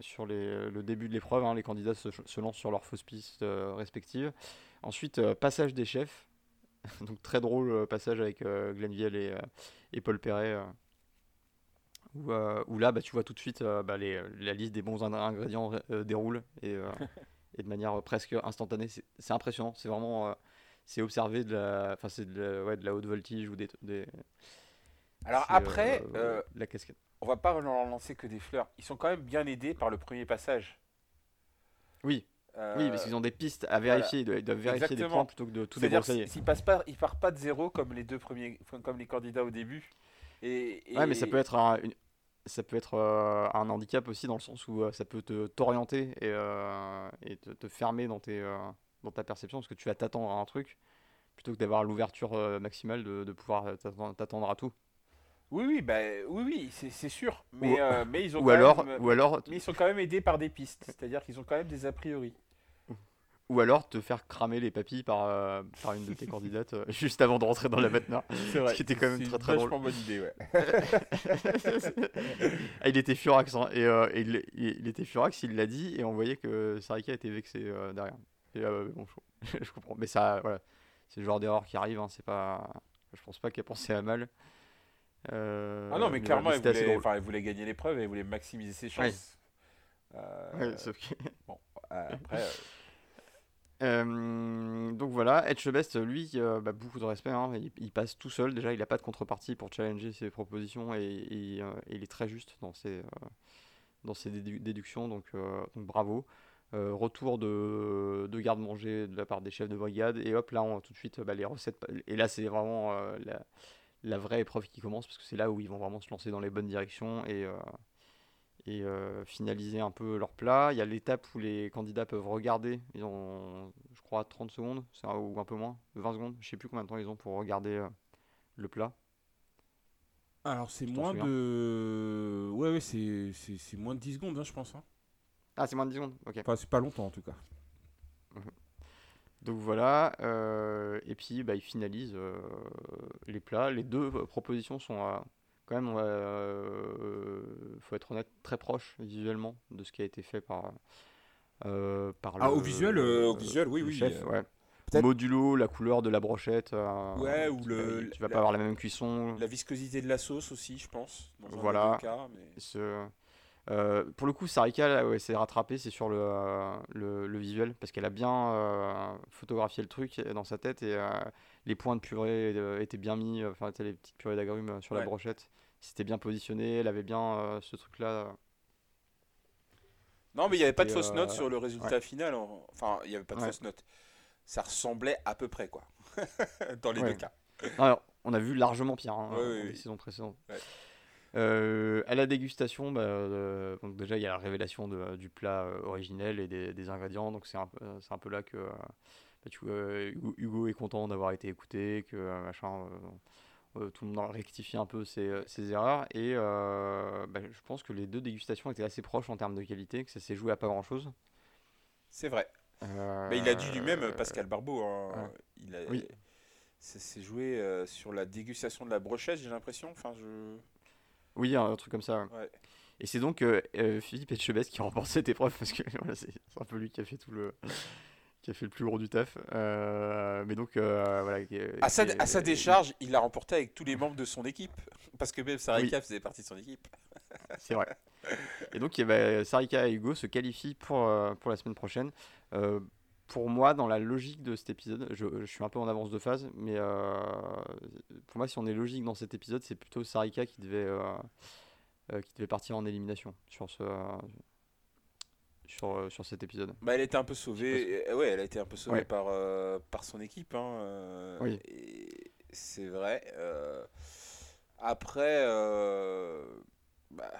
sur les, le début de l'épreuve. Hein. les candidats se, se, lancent sur leurs fausses pistes respectives. Ensuite, passage des chefs. <laughs> Donc très drôle euh, passage avec euh, Glenville et, euh, et, Paul Perret. Où, où, là, bah, tu vois tout de suite bah, les, la liste des bons ingrédients déroule et, <laughs> et, de manière presque instantanée. C'est impressionnant. C'est vraiment c'est observé de la, c'est de, la, ouais, de la haute voltige ou des. des Alors après, la cascade. On va pas leur lancer que des fleurs. Ils sont quand même bien aidés par le premier passage. Oui, oui, parce qu'ils ont des pistes à vérifier, ils doivent vérifier des points plutôt que de tout débroussailler. S'ils passent pas, ils partent pas de zéro comme les deux premiers, comme les candidats au début. Et, Ouais, mais ça peut être un, ça peut être euh, un handicap aussi dans le sens où euh, ça peut te t'orienter et, euh, et te, te, fermer dans tes dans ta perception parce que tu vas t'attendre à un truc plutôt que d'avoir l'ouverture maximale de, de pouvoir t'attendre à tout. Oui, oui, bah, oui, oui c'est sûr. Mais, mais ils ont ou alors, ou alors, mais ils sont quand même aidés par des pistes. C'est-à-dire qu'ils ont quand même des a priori. Ou alors te faire cramer les papilles par, euh, par une de tes candidates euh, <laughs> juste avant de rentrer dans la maintenant. C'est vrai. Ce qui était quand même très très drôle. bonne idée, ouais. <laughs> ah, il était furax. Hein, et, euh, il, il, était furax, il l'a dit, et on voyait que Sarika était vexé derrière. Et bon, je, <laughs> je, comprends. Mais ça, voilà. C'est le genre d'erreur qui arrive. Hein, c'est pas... Je pense pas qu'elle pensait à mal. Ah non, mais, clairement, elle, voulait, gagner l'épreuve et elle voulait maximiser ses chances. Ouais. sauf que... <laughs> Bon, après. <laughs> Euh, donc voilà, Etchebest, lui, euh, bah, beaucoup de respect, hein, il, passe tout seul, déjà il n'a pas de contrepartie pour challenger ses propositions et, euh, il est très juste dans ses, dans ses déductions, donc, donc bravo. retour de, de garde-manger de la part des chefs de brigade, et hop là on tout de suite bah, les recettes, et là c'est vraiment la, la, vraie épreuve qui commence, parce que c'est là où ils vont vraiment se lancer dans les bonnes directions, et, et euh, finaliser un peu leur plat. Il y a l'étape où les candidats peuvent regarder. Ils ont, je crois, 30 secondes, ou un peu moins, 20 secondes. Je sais plus combien de temps ils ont pour regarder euh, le plat. Alors c'est moins de... Ouais, ouais c'est moins de 10 secondes, hein, je pense. Hein. Ah, c'est moins de 10 secondes, ok. Enfin, c'est pas longtemps en tout cas. Donc voilà, euh, et puis bah, ils finalisent les plats. Les deux propositions sont à quand même, euh, faut être honnête, très proche visuellement de ce qui a été fait par. Euh, par ah, au visuel, euh, au visuel, oui, oui. Chef, ouais. Modulo, la couleur de la brochette. ouais, ou le. Tu vas pas avoir la même cuisson. La viscosité de la sauce aussi, je pense. voilà. Pour le coup, Sarika là, ouais, s'est rattrapée, c'est sur le, le, le, visuel, parce qu'elle a bien photographié le truc dans sa tête et les points de purée euh, étaient bien mis, euh, enfin, les petites purées d'agrumes euh, sur la brochette. C'était bien positionné, elle avait bien ce truc-là. Non, mais il n'y avait pas de fausse note sur le résultat final. Enfin, il n'y avait pas de fausse note. Ça ressemblait à peu près, quoi. <laughs> Dans les deux cas. Alors, on a vu largement pire hein, dans les saisons précédentes. À la dégustation, bah, donc déjà il y a la révélation de, du plat originel et des, des ingrédients, donc c'est un, un, peu là que bah, tu Hugo, est content d'avoir été écouté, que euh, machin, euh, euh, tout le monde rectifie un peu ses, ses erreurs. Et bah, je pense que les deux dégustations étaient assez proches en termes de qualité, que ça s'est joué à pas grand chose. C'est vrai. Mais il a dit lui-même, Pascal Barbeau, hein, il a, oui. ça s'est joué sur la dégustation de la brochette, j'ai l'impression. Enfin, je... Oui, un, truc comme ça. Et c'est donc Philippe Etchebest qui <laughs> remporte cette épreuve parce que <laughs> c'est un peu lui qui a fait tout le, qui a fait le plus gros du taf. Euh, mais donc, euh, voilà. à, sa, à, sa, décharge, il l'a remporté avec tous les membres de son équipe. <laughs> Parce que même Sarika faisait partie de son équipe. C'est vrai. Et donc, bah, Sarika et Hugo se qualifient pour, euh, pour la semaine prochaine. Pour moi, dans la logique de cet épisode, je, je, suis un peu en avance de phase, mais pour moi, si on est logique dans cet épisode, c'est plutôt Sarika qui devait, qui devait partir en élimination sur ce sur, euh, sur cet épisode. Bah, elle était un peu sauvée. Ouais, elle a été un peu sauvée par, euh, par son équipe. Hein, euh, oui. C'est vrai. après, bah,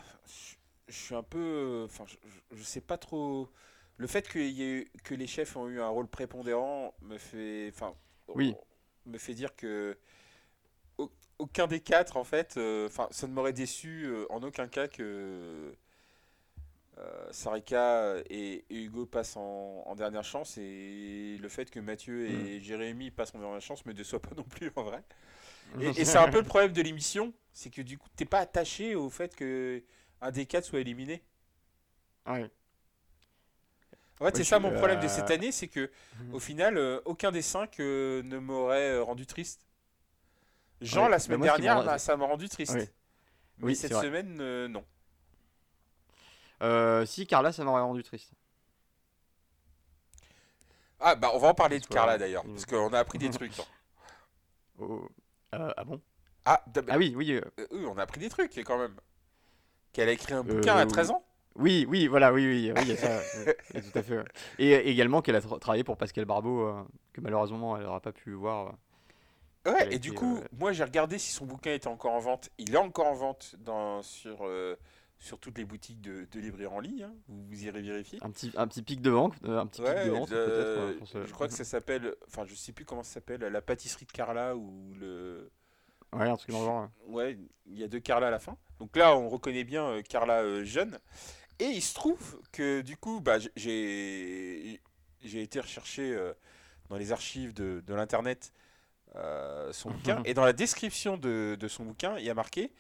je suis un peu. Enfin, je, sais pas trop. Le fait que, y ait, que les chefs ont eu un rôle prépondérant me fait. Enfin, oui. me fait dire que. aucun des quatre, en fait, euh, enfin, ça ne m'aurait déçu euh, en aucun cas que euh, Sarika et, et Hugo passent en, en dernière chance et le fait que Mathieu et Jérémy passent en dernière chance me déçoit pas non plus en vrai. Et, et c'est un peu le problème de l'émission, c'est que du coup, t'es pas attaché au fait que un des quatre soit éliminé. Ouais. En fait, c'est ça mon problème de cette année, c'est que Mhm. au final, euh, aucun des cinq ne m'aurait euh, rendu triste. Jean, Ouais, la mais semaine dernière, bah, ça m'a rendu triste. Oui. Mais Oui, cette semaine, euh, non. Euh, si, Carla, ça m'aurait rendu triste. Ah, bah, on va en parler de Carla d'ailleurs, parce qu'on a appris des <laughs> trucs. hein. Oh, euh, ah bon? Ah, Ah oui, oui. oui, on a appris des trucs quand même. Qu'elle a écrit un bouquin à 13 ans? Oui, oui, voilà, oui, oui, oui, il y a ça, ouais, tout à fait. ouais. Et également qu'elle a tra- travaillé pour Pascal Barbeau, euh, que malheureusement elle n'aura pas pu voir. euh. Ouais, et du coup, euh, moi j'ai regardé si son bouquin était encore en vente. Il est encore en vente dans, sur, euh, sur toutes les boutiques de, de en ligne. hein. Vous, vous irez vérifier. Un petit, un petit pic de vente, euh, un petit pic de vente peut-être. euh, ce- je crois que ça s'appelle, enfin je sais plus comment ça s'appelle, la pâtisserie de Carla ou le... Ouais, un truc dans le genre. ouais. Il y a deux Carla à la fin. Donc là, on reconnaît bien euh, Carla euh, jeune. Et il se trouve que du coup, bah, j'ai été rechercher euh, dans les archives de, de l'internet euh, son bouquin. Et dans la description de, de son bouquin, il y a marqué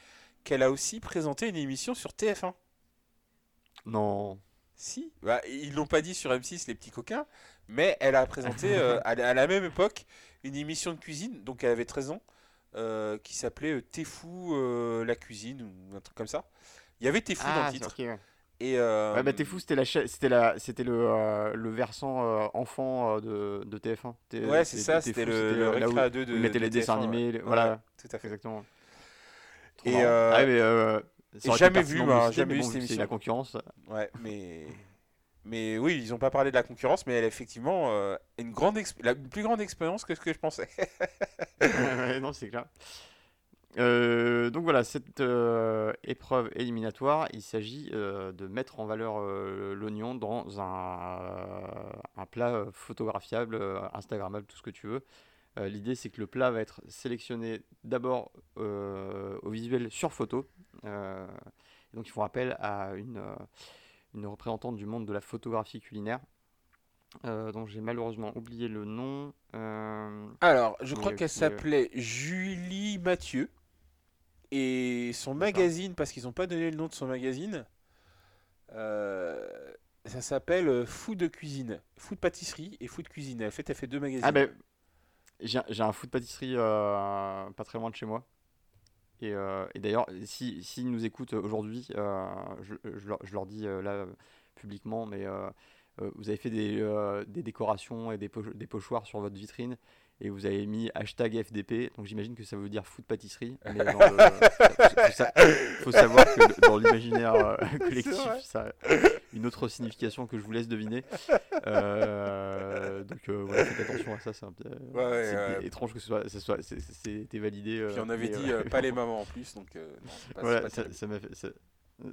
qu'elle a aussi présenté une émission sur TF1. Non. Si, bah, ils l'ont pas dit sur M6, les petits coquins, mais elle a présenté euh, <laughs> à, la- à la même époque une émission de cuisine, donc elle avait 13 ans, euh, qui s'appelait T'es fou euh, la cuisine ou un truc comme ça. Il y avait T'es fou dans Ah, le c'est- titre. Et euh, Ouais, bah t'es fou, c'était la cha- c'était la, c'était le, euh, le versant euh, enfant euh, de, de TF1. T'es- Ouais, c'est ça, c'était le, le euh, là où Récré à deux de. ils mettaient de les dessins TF1, ouais. animés, les- Ouais, voilà, tout à fait. exactement. Trop Et, euh, Ah, mais, euh, jamais vu, bah, jamais mais vu bon, cette émission. la concurrence. Ouais, mais. Mais oui, ils n'ont pas parlé de la concurrence, mais elle a effectivement euh, une grande exp- la plus grande expérience que ce que je pensais. <laughs> Non, c'est clair. Euh, donc voilà, cette euh, épreuve éliminatoire, il s'agit euh, de mettre en valeur l'oignon dans un, un plat photographiable, Instagrammable, tout ce que tu veux. L'idée, c'est que le plat va être sélectionné d'abord au visuel sur photo. Donc, ils font appel à une, une représentante du monde de la photographie culinaire, euh, dont j'ai malheureusement oublié le nom. Euh, Alors, je crois qu'elle s'appelait Julie Mathieu. Et son magazine, parce qu'ils n'ont pas donné le nom de son magazine, euh, ça s'appelle euh, Food de cuisine. Food pâtisserie et Food cuisine. En fait, elle fait deux magazines. Ah ben, j'ai un food pâtisserie euh, pas très loin de chez moi. Et, euh, et d'ailleurs, si, s'ils nous écoutent aujourd'hui, je, je leur, je leur dis là publiquement, mais vous avez fait des, des décorations et des, po- des pochoirs sur votre vitrine et vous avez mis hashtag FDP, donc j'imagine que ça veut dire food pâtisserie. <laughs> Mais dans le- faut, sa- faut savoir que dans l'imaginaire euh, collectif, ça a une autre signification que je vous laisse deviner. Euh, donc euh, voilà, faites attention à ça, c'est Ouais, ouais, étrange que ce soit, ce soit c'était validé. Puis euh, on avait mais, dit euh, euh, pas les mamans en plus, donc euh, non, pas, voilà, ça ça m'a fait, ça,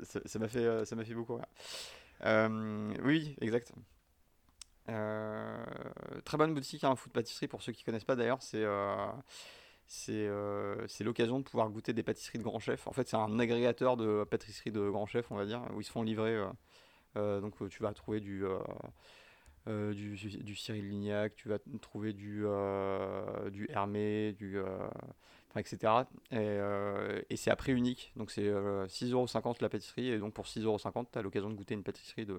ça- ça m'a fait, euh, ça m'a fait beaucoup. Euh, oui, exact. Euh, très bonne boutique, hein, food pâtisserie pour ceux qui connaissent pas d'ailleurs, c'est euh, euh, l'occasion de pouvoir goûter des pâtisseries de grands chefs. En fait, c'est un agrégateur de pâtisseries de grands chefs, on va dire, où ils se font livrer. euh, donc, tu vas trouver du, du, Cyril Lignac, tu vas trouver du, du Hermé, du, enfin, etc. Et, et c'est à prix unique, donc c'est euh, 6,50€ la pâtisserie, et donc pour 6,50€, tu as l'occasion de goûter une pâtisserie de,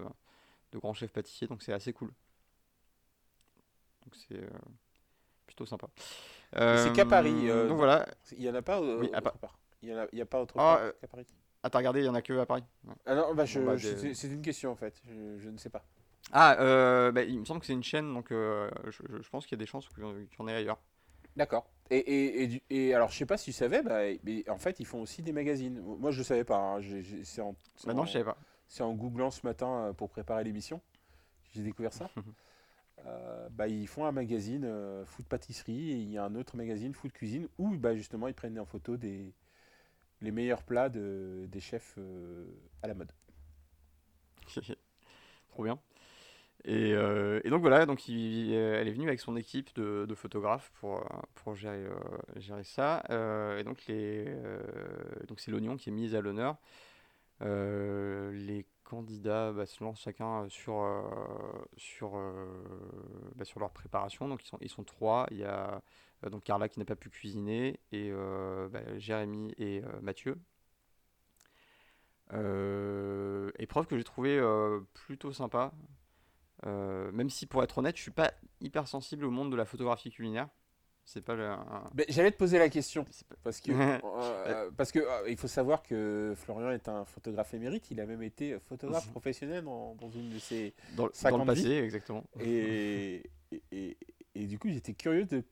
de grand chef pâtissier, donc c'est assez cool. Donc c'est euh, plutôt sympa. c'est qu'à Paris, euh, donc non. voilà. Il y en a pas euh, Oui, autre part- part. Il y en a, a pas autre Ah, part euh, qu'à Paris. Ah, t'as regardé, il y en a que à Paris? Ouais. Ah non, bah, Bon, bah, c'est une question en fait. Je, je ne sais pas. Ah, euh, bah, il me semble que c'est une chaîne, donc euh, je, je- pense qu'il y a des chances qu'il y en- ait ailleurs. D'accord. Et, et, et, alors, je sais pas si tu savais, bah, mais en fait, ils font aussi des magazines. Moi, je ne savais pas. hein. C'est en, Maintenant, en- je savais pas. c'est en googlant ce matin euh, pour préparer l'émission. J'ai découvert ça. <laughs> Euh, bah, ils font un magazine euh, food pâtisserie et il y a un autre magazine food cuisine où bah, justement ils prennent en photo des, les meilleurs plats de, des chefs euh, à la mode. <laughs> Trop bien. Et, euh, et donc voilà, donc elle est venue avec son équipe de, photographes pour, pour gérer, gérer ça. Et donc les, donc c'est l'oignon qui est mis à l'honneur. Les candidats bah, se lancent chacun sur, euh, sur, euh, bah, sur leur préparation. Donc ils sont, ils sont trois. Il y a euh, donc Carla qui n'a pas pu cuisiner et euh, bah, Jérémy et euh, Mathieu. Euh, épreuve que j'ai trouvé euh, plutôt sympa. Euh, même si pour être honnête, je suis pas hyper sensible au monde de la photographie culinaire. C'est pas le, un- J'allais te poser la question. pas- Parce que, <laughs> euh, parce que euh, il faut savoir que Florian est un photographe émérite. Il a même été photographe professionnel dans, dans une de ses. dans, Ça dans le passé, exactement. Et, et, et- et du coup, j'étais curieux de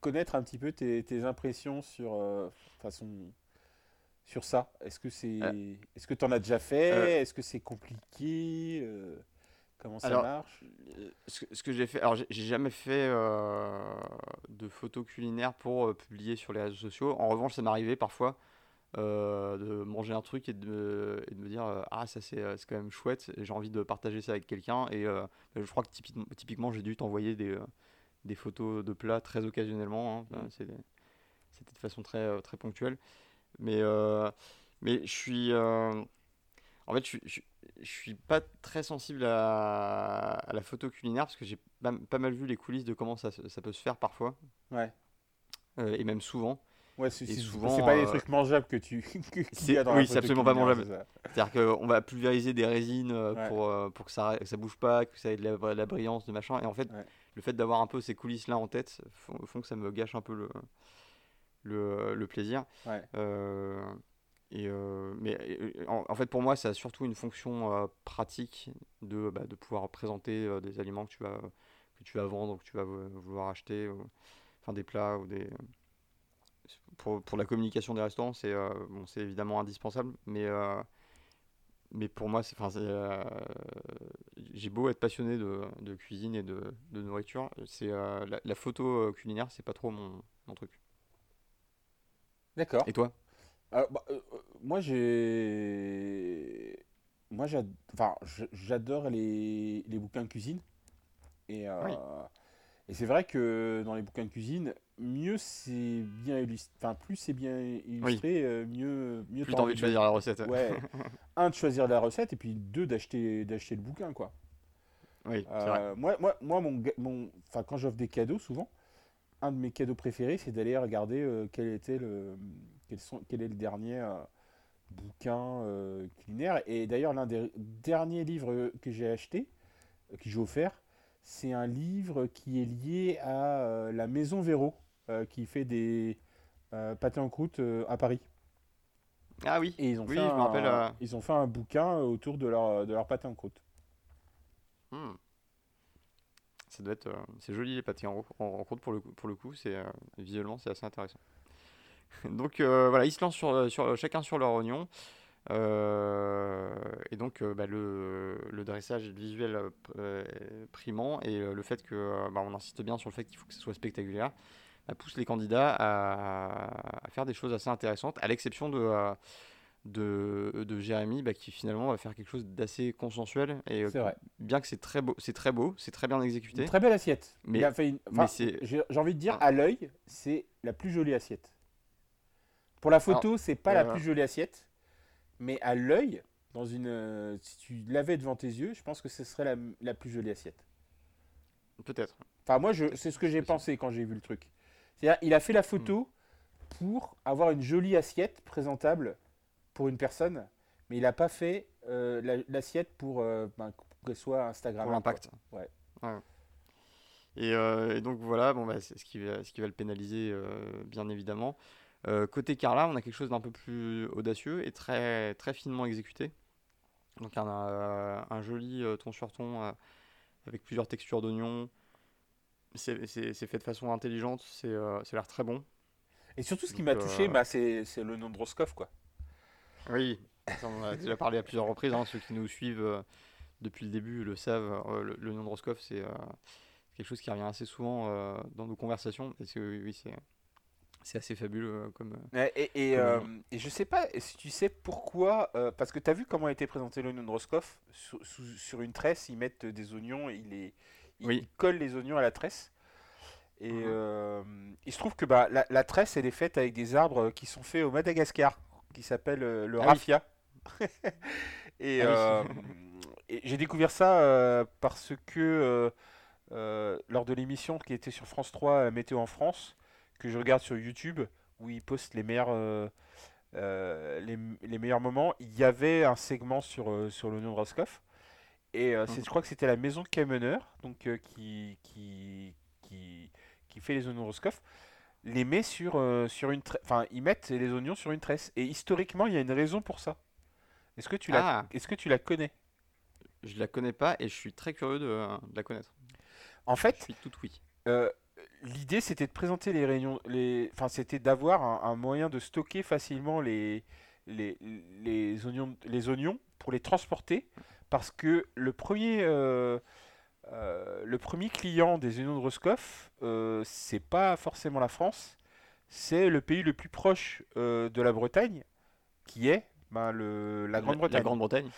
connaître un petit peu tes, tes impressions sur, euh, façon, sur ça. Est-ce que c'est, est-ce que tu en as déjà fait? Est-ce que c'est compliqué Comment ça Alors, marche Euh, Ce que, j'ai fait, alors j'ai jamais fait euh, de photos culinaires pour euh, publier sur les réseaux sociaux. En revanche, ça arrivé parfois euh, de manger un truc et de, me- et de me dire ah ça c'est quand même chouette et j'ai envie de partager ça avec quelqu'un et euh, je crois que typiquement, typiquement j'ai dû t'envoyer des, des photos de plats très occasionnellement. hein. Enfin, Mm. C'était de façon très, très ponctuelle. Mais, mais je suis. En fait, je, suis- je, suis- je suis pas très sensible à, à la photo culinaire parce que j'ai pas, pas mal vu les coulisses de comment ça, peut se faire parfois, Ouais. euh, et même souvent. Ouais, c'est souvent, c'est pas des euh, trucs mangeables que tu. <laughs> que- dans oui, c'est absolument pas mangeable. C'est-à-dire qu'on va pulvériser des résines euh, Ouais. pour, euh, pour que ça, que ça bouge pas, que ça ait de la, de la brillance, de machin. Et en fait, Ouais. le fait d'avoir un peu ces coulisses-là en tête font, font que ça me gâche un peu le, le, le plaisir. Ouais. Et, euh, mais en, en fait, pour moi, ça a surtout une fonction euh, pratique de, bah, de pouvoir présenter euh, des aliments que tu vas, que tu vas vendre, ou que tu vas vou- vouloir acheter, ou- enfin des plats ou des. Pour, pour la communication des restaurants, c'est bon, c'est évidemment indispensable, mais, mais pour moi, j'ai beau être passionné de, de cuisine et de, de nourriture, c'est la, la photo culinaire, c'est pas trop mon, mon truc. D'accord. Et toi? Alors, bah, euh, euh, moi, j'ai. Moi, j'ad- enfin, je- j'adore les... les bouquins de cuisine. Et, euh, Oui. et c'est vrai que dans les bouquins de cuisine, mieux c'est bien illustré. Enfin, plus c'est bien illustré, euh, mieux, mieux Plus t'as t'as envie de choisir la recette. Ouais. <laughs> Un, de choisir la recette, et puis deux, d'acheter d'acheter le bouquin, quoi. Oui, c'est vrai. Euh, moi, moi, moi, mon, ga- mon, enfin, quand j'offre des cadeaux, souvent, un de mes cadeaux préférés, c'est d'aller regarder euh, quel était le, quels sont, quel est le dernier euh, bouquin euh, culinaire. Et d'ailleurs, l'un des derniers livres que j'ai acheté, euh, que j'ai offert, c'est un livre qui est lié à euh, la Maison Véro, euh, qui fait des euh, pâtés en croûte euh, à Paris. Ah oui, Et ils ont oui, fait je un, me rappelle. euh, ils ont fait un bouquin autour de leur, de leur pâté en croûte. hmm. Ça doit être, euh, c'est joli les pâtés en, en, en croûte pour le coup. Pour le coup, c'est euh, visuellement c'est assez intéressant. <laughs> donc euh, voilà, ils se lancent sur, sur chacun sur leur oignon. Euh, et donc euh, bah, le, le dressage visuel euh, pr- primant et le fait que bah, on insiste bien sur le fait qu'il faut que ce soit spectaculaire bah, pousse les candidats à, à faire des choses assez intéressantes, à l'exception de, de, de Jérémy bah, qui finalement va faire quelque chose d'assez consensuel et vrai. bien que c'est très beau, c'est très beau, c'est très bien Une exécuté. très belle assiette. Mais- une- j'ai envie de dire, Ah. à l'œil, c'est la plus jolie assiette. Pour la photo, c'est pas la euh, plus jolie assiette, mais à l'œil, dans une, euh, si tu l'avais devant tes yeux, je pense que ce serait la, la plus jolie assiette. Peut-être. Enfin, moi, c'est ce que j'ai pensé quand j'ai vu le truc. C'est-à-dire, il a fait la photo pour avoir une jolie assiette présentable pour une personne, mais il n'a pas fait euh, la- l'assiette pour, euh, ben, qu'elle soit Instagram. pour l'impact. Ouais. Et, euh, et donc voilà, bon, bah, c'est ce qui va, ce qui va le pénaliser, bien évidemment. Euh, côté Carla, on a quelque chose d'un peu plus audacieux et très, très finement exécuté. Donc un, euh, un joli euh, ton sur ton avec plusieurs textures d'oignons. C'est fait de façon intelligente, c'est ça a l'air très bon. Et surtout, ce qui m'a touché, bah, c'est le nom de Roscoff, quoi. Oui, ça, on en a déjà parlé à plusieurs reprises. hein, ceux qui nous suivent euh, depuis le début le savent. euh, le, le nom de Roscoff, c'est euh, quelque chose qui revient assez souvent dans nos conversations. Parce que oui, c'est C'est assez fabuleux euh, comme. euh, Et, et, Comme euh, et je sais pas si tu sais pourquoi, euh, parce que tu as vu comment a été présenté l'oignon de Roscoff sur, sur une tresse, ils mettent des oignons et ils, les, ils, Oui. ils collent les oignons à la tresse. Et Mhm. euh, il se trouve que bah, la, la tresse, elle est faite avec des arbres qui sont faits au Madagascar, qui s'appellent le Ah oui. raffia. <laughs> et Ah <laughs> et j'ai découvert ça parce que lors de l'émission qui était sur France 3, euh, Météo en France, que je regarde sur YouTube, où ils postent les meilleurs, euh, euh, les, les meilleurs moments, il y avait un segment sur, euh, sur l'oignon de Roscoff. Et euh, Mhm. je crois que c'était la maison Cameneur, donc qui, qui, qui, qui fait les oignons de Roscoff, les met sur, sur une. Enfin, ils mettent les oignons sur une tresse. Et historiquement, il y a une raison pour ça. Est-ce que tu la, Ah. est-ce que tu la connais? Je la connais pas et je suis très curieux de, de la connaître. En Je fait, suis tout oui. L'idée c'était de présenter les réunions, les, enfin c'était d'avoir un, un moyen de stocker facilement les, les, les oignons, les oignons pour les transporter, parce que le premier, euh, euh, le premier client des oignons de Roscoff, euh, c'est pas forcément la France, c'est le pays le plus proche euh, de la Bretagne, qui est ben, le, la Grande-Bretagne. Grande-Bretagne.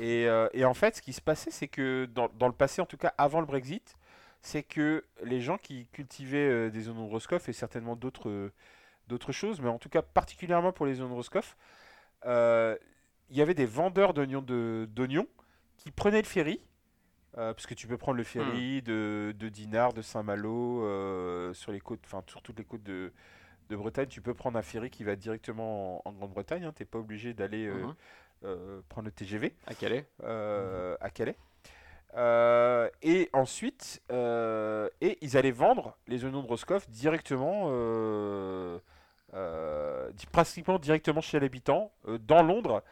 Et, et en fait, ce qui se passait, c'est que dans, dans le passé, en tout cas avant le Brexit, c'est que les gens qui cultivaient euh, des oignons de Roscoff et certainement d'autres euh, d'autres choses, mais en tout cas particulièrement pour les oignons de Roscoff, euh, il y avait des vendeurs d'oignons de- d'oignons qui prenaient le ferry, euh, parce que tu peux prendre le ferry de, de Dinard, de Saint-Malo, euh, sur les côtes, enfin sur toutes les côtes de, de Bretagne, tu peux prendre un ferry qui va directement en, en Grande-Bretagne. Tu n'es pas obligé d'aller Mhm. prendre le TGV À Calais. à Calais. Euh, et ensuite, euh, et ils allaient vendre les oignons de Roscoff directement, euh, pratiquement directement chez l'habitant, dans Londres.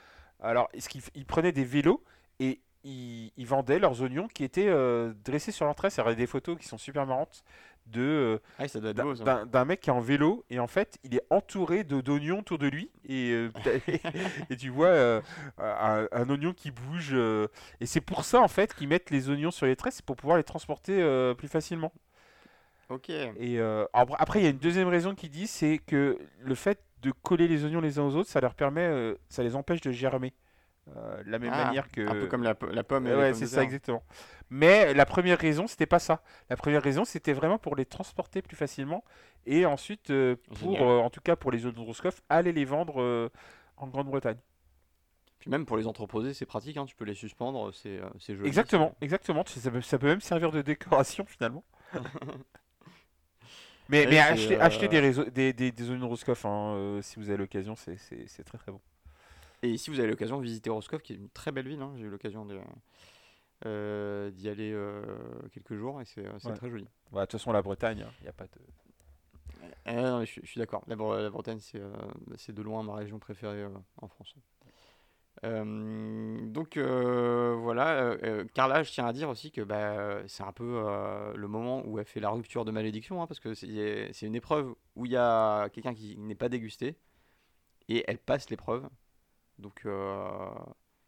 Alors, ce qu'ils prenaient des vélos et ils, ils vendaient leurs oignons qui étaient euh, dressés sur leur tresse. Il y a des photos qui sont super marrantes de euh, Ah, d'un- mec qui est en vélo et en fait il est entouré de d'oignons autour de lui et, euh, <laughs> <laughs> et tu vois euh, un, un oignon qui bouge et c'est pour ça en fait qu'ils mettent les oignons sur les tresses c'est pour pouvoir les transporter plus facilement Ok. et après il y a une deuxième raison qui dit c'est que le fait de coller les oignons les uns aux autres ça leur permet ça les empêche de germer Euh, de la même Ah, manière que Un peu comme la, po- la pomme et Ouais, c'est ça terre. exactement. Mais la première raison, c'était pas ça. La première raison, c'était vraiment pour les transporter plus facilement et ensuite euh, pour, euh, en tout cas pour les Roscoff, aller les vendre en Grande-Bretagne. Puis même pour les entreposés, c'est pratique, hein, tu peux les suspendre, c'est joli. Exactement, exactement. Ça peut, ça peut même servir de décoration finalement. <laughs> mais Ouais, mais achetez, achetez des, réseaux- des, des, hein, si vous avez l'occasion, c'est très très bon. Et si vous avez l'occasion de visiter Roscoff, qui est une très belle ville, hein, j'ai eu l'occasion euh, d'y aller euh, quelques jours et c'est euh, Ouais. très joli. Ouais, De toute façon, la Bretagne, il n'y a pas de. Ah non, mais je, suis- je suis d'accord. La, Bre- la Bretagne, c'est de loin ma région préférée en France. Donc voilà, Carla, je tiens à dire aussi que bah, c'est un peu le moment où elle fait la rupture de malédiction, hein, parce que c'est une épreuve où il y a quelqu'un qui n'est pas dégusté, et elle passe l'épreuve. Donc euh,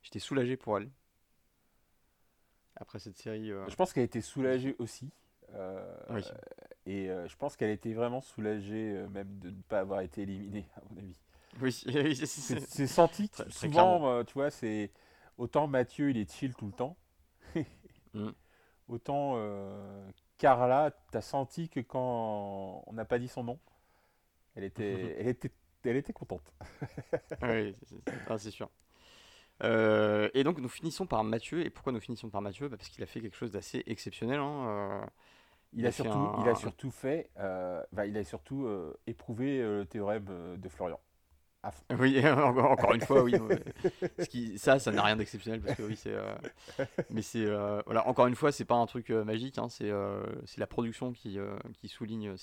j'étais soulagé pour elle. Après cette série... euh, Je pense qu'elle a été soulagée aussi. euh, Oui. Et je pense qu'elle était vraiment soulagée même de ne pas avoir été éliminée, à mon avis. Oui, <laughs> c'est- senti que Très- très souvent, euh, tu vois, c'est autant Mathieu, il est chill tout le temps. <laughs> Mm. Autant euh, Carla, t'as senti que quand on n'a pas dit son nom, elle était, <laughs> elle était, elle était contente. Oui, c'est- ah, sûr. Euh, et donc nous finissons par Mathieu. Et pourquoi nous finissons par Mathieu? Bah, Parce qu'il a fait quelque chose d'assez exceptionnel. hein, euh, Il, Il a surtout, un- il a surtout fait, euh, bah, il a surtout euh, éprouvé le théorème de Florian. À fond. Oui, <laughs> encore, une fois, oui. ouais. Ce qui- ça, ça n'a rien d'exceptionnel parce que oui, c'est. mais c'est voilà, encore une fois, c'est pas un truc magique. hein, c'est la production qui qui souligne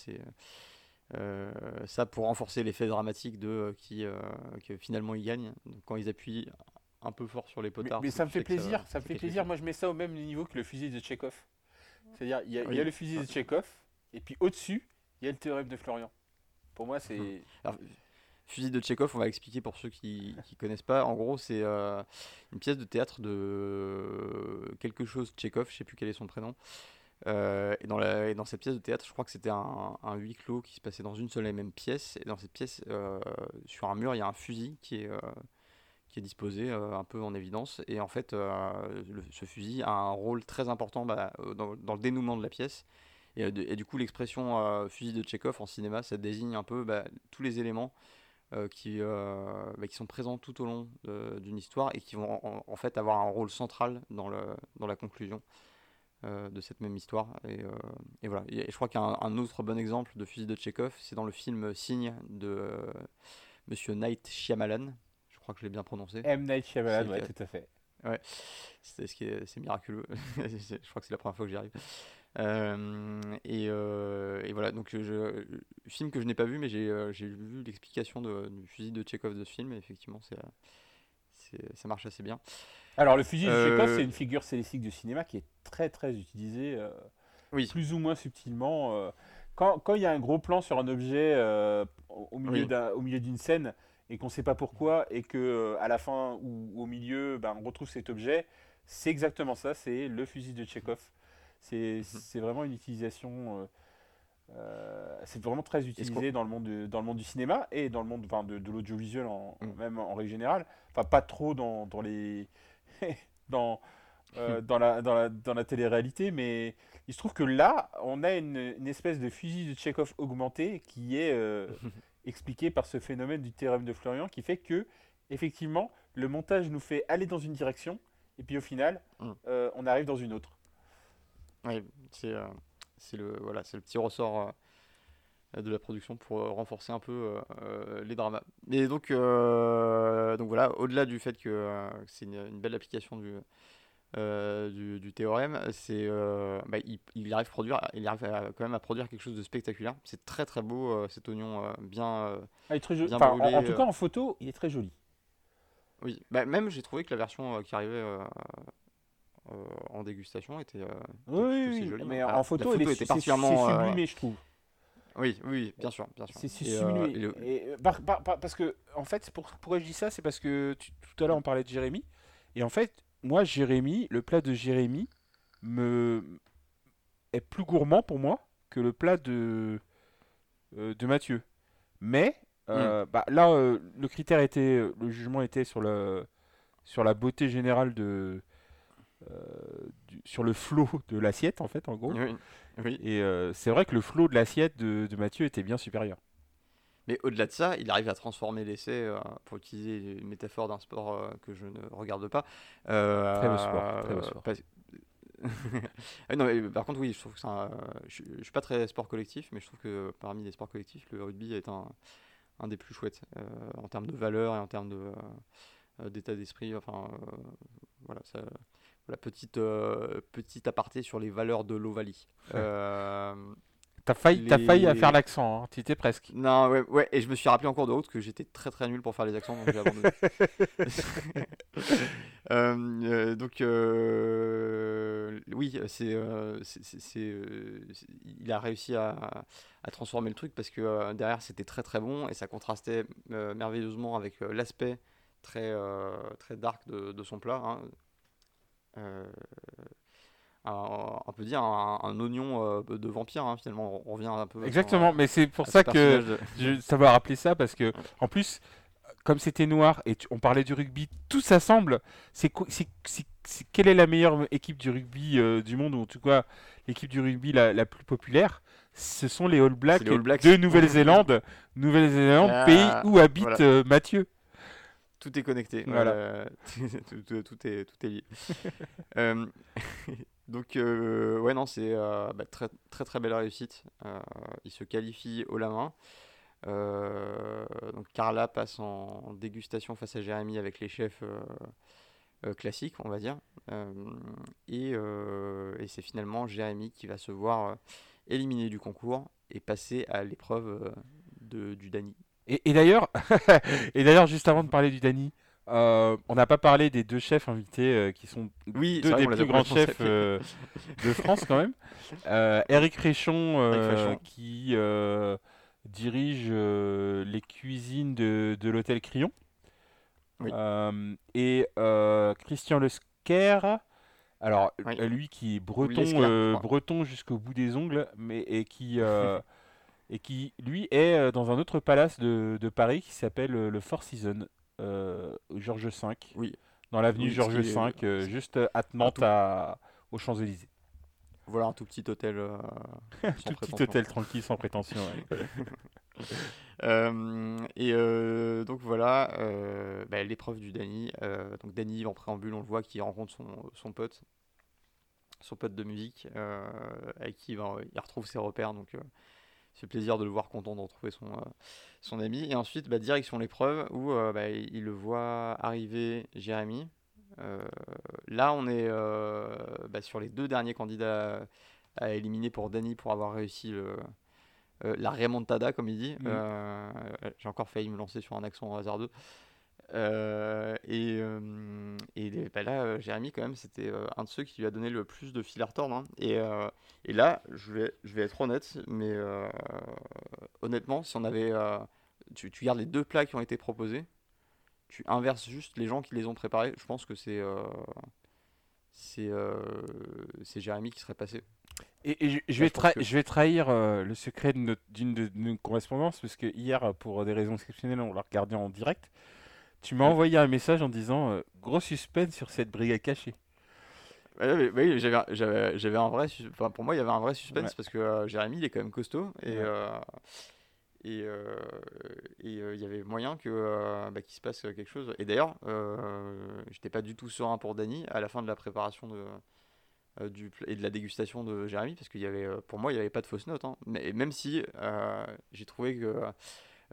euh, ça pour renforcer l'effet dramatique de euh, qui euh, que finalement ils gagnent. Donc, quand ils appuient un peu fort sur les Mais, potards. mais c'est ça me fait plaisir, ça me fait plaisir. Moi, je mets ça au même niveau que le fusil de Tchekhov. C'est-à-dire, il y, a- il y Oui. a le fusil de Tchekhov, et puis au-dessus, il y a le théorème de Florian. Pour moi, c'est. Alors, Fusil de Tchekhov, on va expliquer pour ceux qui ne connaissent pas. En gros, c'est euh, une pièce de théâtre de quelque chose Tchekhov, je sais plus quel est son prénom, Euh, et, dans la, et dans cette pièce de théâtre, je crois que c'était un, huis clos qui se passait dans une seule et même pièce. Et dans cette pièce, euh, sur un mur, il y a un fusil qui est, euh, qui est disposé un peu en évidence. Et en fait, ce fusil a un rôle très important bah, dans, le dénouement de la pièce. Et, du coup, l'expression fusil de Tchekhov en cinéma, ça désigne un peu bah, tous les éléments qui, bah, qui sont présents tout au long d'une histoire et qui vont en, fait avoir un rôle central dans, le, dans la conclusion de cette même histoire. Et, euh, et voilà. Et je crois qu'un un autre bon exemple de fusil de Tchekhov, c'est dans le film Signe de euh, Monsieur Night Shyamalan. Je crois que je l'ai bien prononcé. M. Night Shyamalan, ouais, tout à fait. C'est ce qui est, c'est miraculeux. <laughs> Je crois que c'est la première fois que j'y arrive. Euh, et, euh, et voilà, donc je, film que je n'ai pas vu, mais j'ai euh, j'ai vu l'explication de- du fusil de Tchekhov de ce film, et effectivement, c'est, euh, c'est- ça marche assez bien. Alors, le fusil de Chekhov, Euh, c'est une figure stylistique du cinéma qui est très très utilisée, euh, Oui. plus ou moins subtilement. euh. Quand quand il y a un gros plan sur un objet au milieu Oui. d'un- au milieu d'une scène et qu'on ne sait pas pourquoi, et que à la fin ou au milieu, ben, on retrouve cet objet, c'est exactement ça, c'est le fusil de Chekhov. C'est Mhm. c'est vraiment une utilisation. euh, c'est vraiment très utilisé dans le monde de- dans le monde du cinéma et dans le monde enfin, de, de l'audiovisuel en, Mm. même en règle générale enfin pas trop dans, dans les <laughs> dans euh, dans la dans la dans la télé-réalité mais il se trouve que là on a une, une espèce de fusil de Chekhov augmenté qui est euh, <laughs> expliqué par ce phénomène du théorème de Florian qui fait que effectivement le montage nous fait aller dans une direction et puis au final Mm. euh, on arrive dans une autre Oui, c'est le, voilà, le petit ressort de la production pour euh, renforcer un peu euh, les dramas. Et donc, euh, donc voilà, au-delà du fait que euh, que c'est une, une belle application du, du, du théorème, c'est bah, il, il arrive, produire, il arrive à- quand même à produire quelque chose de spectaculaire. C'est très très beau cet oignon bien. Ah, est très. Bien Enfin, brûlé, en, tout cas en photo il est très joli oui, bah, même j'ai trouvé que la version qui arrivait en dégustation était. oui, oui, aussi oui, jolie. mais en photo, photo il est, était c'est- particulièrement, je trouve Oui, oui, bien sûr, bien sûr. C'est euh, le- Et, euh, par- par- par- parce que, en fait, pour, pourquoi je dis ça C'est parce que tu- tout à l'heure, on parlait de Jérémy. Et en fait, moi, Jérémy, le plat de Jérémy me est plus gourmand pour moi que le plat de, euh, de Mathieu. Mais, euh, bah, là, euh, le critère était, le jugement était sur, le, sur la beauté générale de. euh, du- sur le flot de l'assiette, en fait, en gros. Oui, oui. Et euh, c'est vrai que le flot de l'assiette de, de Mathieu était bien supérieur. Mais au-delà de ça, il arrive à transformer l'essai, euh, pour utiliser une métaphore d'un sport euh, que je ne regarde pas. Très beau sport, très beau sport. parce- <laughs> Ah non, mais par contre, oui, je trouve que un- je, je suis pas très sport collectif, mais je trouve que parmi les sports collectifs, le rugby est un, un des plus chouettes en termes de valeur et en termes de, euh, euh, d'état d'esprit. Enfin, voilà, ça, voilà, petite, euh, petite aparté sur les valeurs de l'Ovalie. Euh, T'as failli, t'as failli à Les- faire l'accent, hein. tu étais presque. Non, ouais, ouais, et je me suis rappelé en cours de route que j'étais très très nul pour faire les accents, donc j'ai abandonné. <laughs> <laughs> Euh, euh, donc, euh, oui, c'est, il a réussi à, à transformer le truc parce que derrière c'était très très bon et ça contrastait merveilleusement avec l'aspect très, très dark de, de son plat. hein. Euh, un- on peut dire un, un oignon euh, de vampire, hein, finalement, on revient un peu. Exactement, mais c'est pour ça que de- je, ça m'a rappelé ça parce que en plus, comme c'était noir et tu- on parlait du rugby, tout s'assemble. C'est quelle est la meilleure équipe du rugby euh, du monde ou en tout cas l'équipe du rugby la, la plus populaire? Ce sont les All Blacks, C'est les All Blacks. de Nouvelle-Zélande, Nouvelle-Zélande, Ah, pays où habite voilà. euh, Mathieu. Tout est connecté. Voilà. Euh, <laughs> tout, tout- tout est, tout est lié. <laughs> Euh, <laughs> donc, euh, ouais, non, c'est euh, bah, très, très très belle réussite. Il se qualifie haut la main. Donc, Carla passe en dégustation face à Jérémy avec les chefs classiques, on va dire. Et et c'est finalement Jérémy qui va se voir éliminé du concours et passer à l'épreuve de, du Dany. Et, et d'ailleurs, <laughs> et d'ailleurs, juste avant de parler du Dany, euh, on n'a pas parlé des deux chefs invités euh, qui sont Oui, deux vrai des plus grands chefs euh, de France quand même. <laughs> Eric Réchon, Eric Réchon. qui dirige les cuisines de, de l'hôtel Crillon. Oui. Et Christian Lesquer, Alors, Oui. lui qui est breton, breton jusqu'au bout des ongles, mais et qui, <laughs> et qui lui est euh, dans un autre palace de, de Paris qui s'appelle euh, le Four Seasons, euh, Georges V, Oui. dans l'avenue Oui, Georges est- V, euh, juste attenante tout- à, aux Champs-Élysées. Voilà un tout petit hôtel. euh, <laughs> Tout petit hôtel tranquille, sans prétention. <laughs> et donc voilà, bah, l'épreuve du Danny. Euh, donc Danny en préambule, on le voit qui rencontre son, son pote, son pote de musique, avec qui il, va- il retrouve ses repères. Donc c'est plaisir de le voir content de retrouver son, euh, son ami. Et ensuite, bah, direction l'épreuve où euh, bah, il le voit arriver Jérémy. Euh, là, on est bah, sur les deux derniers candidats à, à éliminer pour Danny pour avoir réussi le, euh, la remontada, comme il dit. Euh, J'ai encore failli me lancer sur un accent hasardeux. Euh, et et bah là, Jérémy, quand même, c'était un de ceux qui lui a donné le plus de fil à retordre. hein. Et, et là, je vais, je vais être honnête, mais euh, honnêtement, si on avait. euh, tu, tu gardes les deux plats qui ont été proposés, tu inverses juste les gens qui les ont préparés, je pense que c'est. euh, c'est euh, c'est Jérémy qui serait passé. Et, et je, vais je que- vais trahir le secret d'une de, nos correspondances, parce que hier, pour des raisons exceptionnelles, on l'a regardé en direct. Tu m'as Ouais. envoyé un message en disant gros suspense sur cette brigade cachée. Ouais, oui, j'avais un- j'avais j'avais un vrai enfin, pour moi il y avait un vrai suspense Ouais. parce que euh, Jérémy il est quand même costaud et euh, et euh, euh, il y avait moyen que bah, qu'il se passe quelque chose et d'ailleurs j'étais pas du tout serein pour Dany à la fin de la préparation de du et de la dégustation de Jérémy parce qu'il y avait pour moi il y avait pas de fausses notes hein. mais même si j'ai trouvé que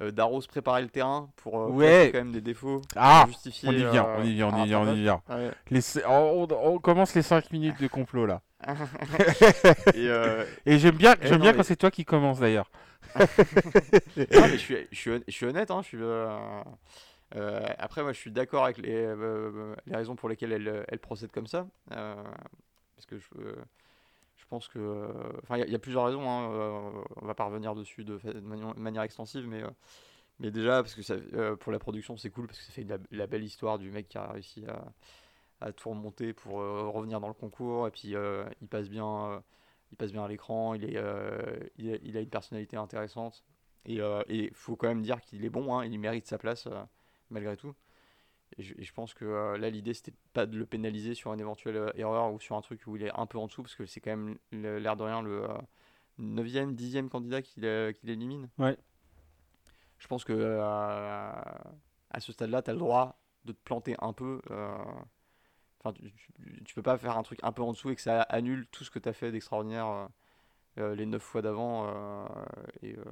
euh, Darros préparait le terrain pour euh, Ouais. quand même des défauts Ah justifier On y vient, euh, on y vient, on y vient, on y vient. Ouais. Les c- on, commence les 5 minutes de complot là. <laughs> et, Et j'aime bien, Eh j'aime bien mais- quand c'est toi qui commence d'ailleurs. <laughs> Je suis, je suis, honnête, hein, je suis, euh, après, moi, je suis d'accord avec les, euh, les raisons pour lesquelles elle, elle procède comme ça. euh, parce que je, je pense que. Enfin, il y a- plusieurs raisons, hein, euh, on va pas revenir dessus de, manière extensive, mais, euh, mais déjà, parce que ça, euh, pour la production, c'est cool, parce que ça fait la, la belle histoire du mec qui a réussi à, tout remonter pour revenir dans le concours, et puis il passe bien. il passe bien à l'écran, il, a, une personnalité intéressante. Et il faut quand même dire qu'il est bon, hein, il mérite sa place malgré tout. Et je, et je pense que euh, là, l'idée, c'était pas de le pénaliser sur une éventuelle euh, erreur ou sur un truc où il est un peu en dessous, parce que c'est quand même l'air de rien le euh, 9e, 10e candidat qu'il euh, qu'il élimine. Ouais. Je pense que euh, à ce stade-là, tu as le droit de te planter un peu. euh, Enfin, tu, tu- peux pas faire un truc un peu en dessous et que ça annule tout ce que tu as fait d'extraordinaire euh, euh, les 9 fois d'avant. euh, et euh,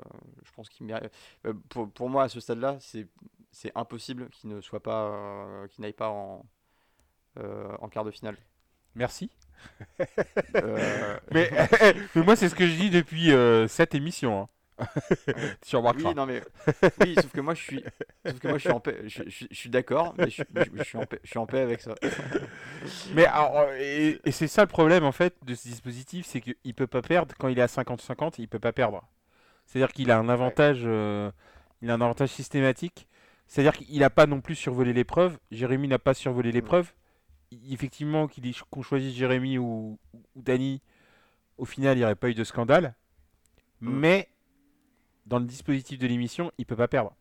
je pense qu'il mérite. euh, pour, pour moi, à ce stade-là, c'est c'est impossible qu'il ne soit pas, euh, qu'il n'aille pas en, euh, en quart de finale. Merci. <laughs> Euh, Mais, <laughs> mais moi, c'est ce que je dis depuis cette émission. hein. <laughs> tu remarqueras. oui, non mais oui, sauf que moi je suis, sauf que moi je suis en paix, je, je- je suis d'accord, mais je, suis en paix, je suis en paix avec ça. Mais alors, et, et c'est ça le problème en fait de ce dispositif, c'est qu'il peut pas perdre quand il est à 50-50, il peut pas perdre. C'est-à-dire qu'il a un avantage, euh, il a un avantage systématique. C'est-à-dire qu'il n'a pas non plus survolé l'épreuve. Jérémy n'a pas survolé l'épreuve. Effectivement, qu'on choisisse Jérémy ou, ou Dany, au final, il n'y aurait pas eu de scandale. Mais dans le dispositif de l'émission, il peut pas perdre.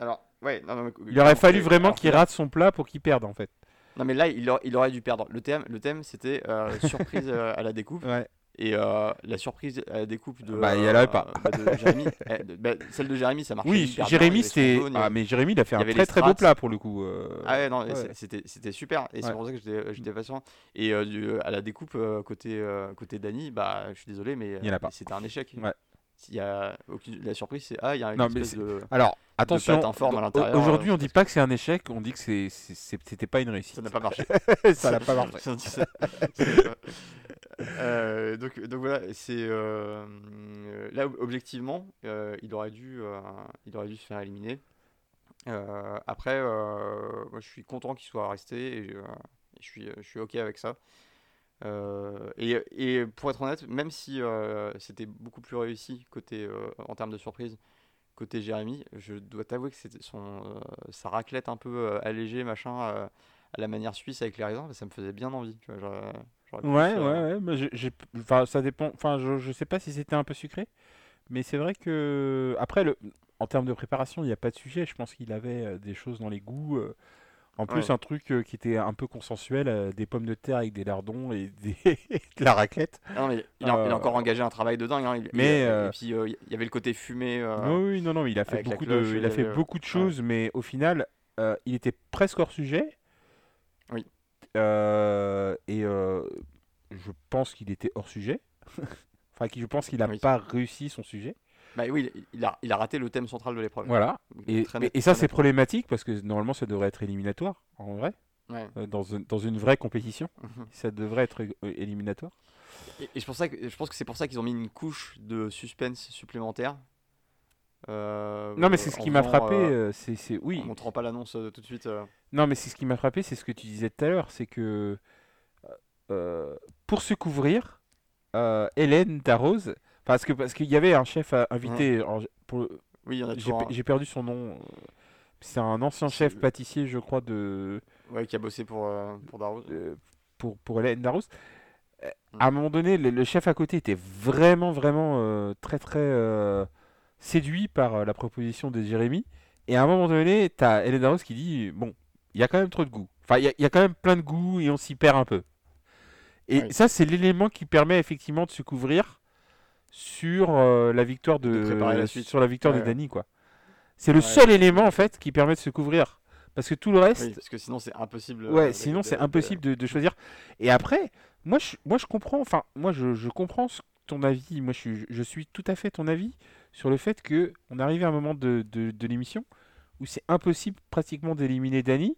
Alors, ouais, non, non, mais- Il aurait fallu vraiment qu'il rate son plat pour qu'il perde en fait. Non mais là, il, aur- il aurait dû perdre. Le thème, le thème, c'était euh, surprise <laughs> euh, à la découpe. Ouais. Et euh, la surprise à la découpe de. Bah, il y en avait pas. bah, de <laughs> Jérémy. eh, bah, celle de Jérémy, ça marchait. Oui, Jérémy, c'était. Ah, mais Jérémy, il a fait il un très très beau plat pour le coup. euh, Ah ouais, non, ouais. c'était super. Et c'est pour ça que j'étais j'étais patient. Et euh, du- à la découpe, euh, côté, euh, côté Dany, bah, je suis désolé, mais Il y en a euh, pas. c'était un échec. Ouais. Y a aucune- La surprise, c'est Ah, il y a une Non, espèce de. Alors, attention, aujourd'hui euh, on dit pas que c'est un échec, on dit que c'était pas une réussite. <laughs> <laughs> Ça n'a pas marché. Ça n'a pas marché. Euh, donc, voilà, c'est euh, là ob- objectivement, euh, il aurait dû, il aurait dû se faire éliminer. Après, je suis content qu'il soit resté et je suis, je suis ok avec ça. Et, pour être honnête, même si c'était beaucoup plus réussi côté en termes de surprise côté Jérémy, je dois t'avouer que son sa raclette un peu allégée machin à la manière suisse avec les raisins, ça me faisait bien envie. Ouais, ouais, ouais. mais j'ai- j'ai- Enfin, ça dépend. Enfin, je, je sais pas si c'était un peu sucré, mais c'est vrai que après, le... en termes de préparation, il n'y a pas de sujet. Je pense qu'il avait euh, des choses dans les goûts. euh, En plus, Ouais. un truc euh, qui était un peu consensuel, des pommes de terre avec des lardons et <laughs> des... de la raclette. Ah non, mais il, a, il a encore engagé un travail de dingue. hein, il- mais, il- euh, Et puis euh, il y avait le côté fumé. euh, Oui, non, non, mais il a fait beaucoup cloche, de, il a fait beaucoup de choses, mais au final, il était presque hors sujet. Oui. Euh, et euh, je pense qu'il était hors sujet. <laughs> enfin, je pense qu'il n'a Oui. pas réussi son sujet. Bah oui, il, a, il a raté le thème central de l'épreuve. Voilà. Et, mais- ça, c'est problématique parce que normalement, ça devrait être éliminatoire, en vrai, Ouais. euh, dans, un- dans une vraie compétition. Mhm. Ça devrait être éliminatoire. Et, et je, pense ça que, je pense que c'est pour ça qu'ils ont mis une couche de suspense supplémentaire. Euh, Non, mais c'est ce qui m'a frappé. euh, euh, c'est, c'est- oui. En montrant pas l'annonce euh, tout de suite. euh. Non, mais c'est ce qui m'a frappé, c'est ce que tu disais tout à l'heure, c'est que euh, pour se couvrir, Hélène Darroze, parce que parce qu'il y avait un chef invité, alors, pour- Oui, il y en a j'ai, j'ai perdu son nom. C'est un ancien chef pâtissier, je crois, de ouais, qui a bossé pour, pour Darroze. pour pour Hélène Darroze. Euh, Mm. À un moment donné, le, le chef à côté était vraiment vraiment très très séduit par euh, la proposition de Jérémy. Et à un moment donné, t'as Hélène Darroze qui dit bon, il y a quand même trop de goût. Enfin, il y, a- il y a quand même plein de goût et on s'y perd un peu. Et Oui. ça, c'est l'élément qui permet effectivement de se couvrir sur euh, la victoire de, De la suite. sur la victoire Ouais, de. Dany, quoi. C'est le Ouais, seul élément en fait qui permet de se couvrir. Parce que tout le reste, Oui, parce que sinon c'est impossible. euh, Ouais, sinon c'est impossible de, de choisir. Et après, moi je, moi je comprends, enfin, moi je, je comprends ton avis, moi je, suis- je suis tout à fait ton avis sur le fait que on arrive à un moment de, de, de l'émission où c'est impossible pratiquement d'éliminer Dany,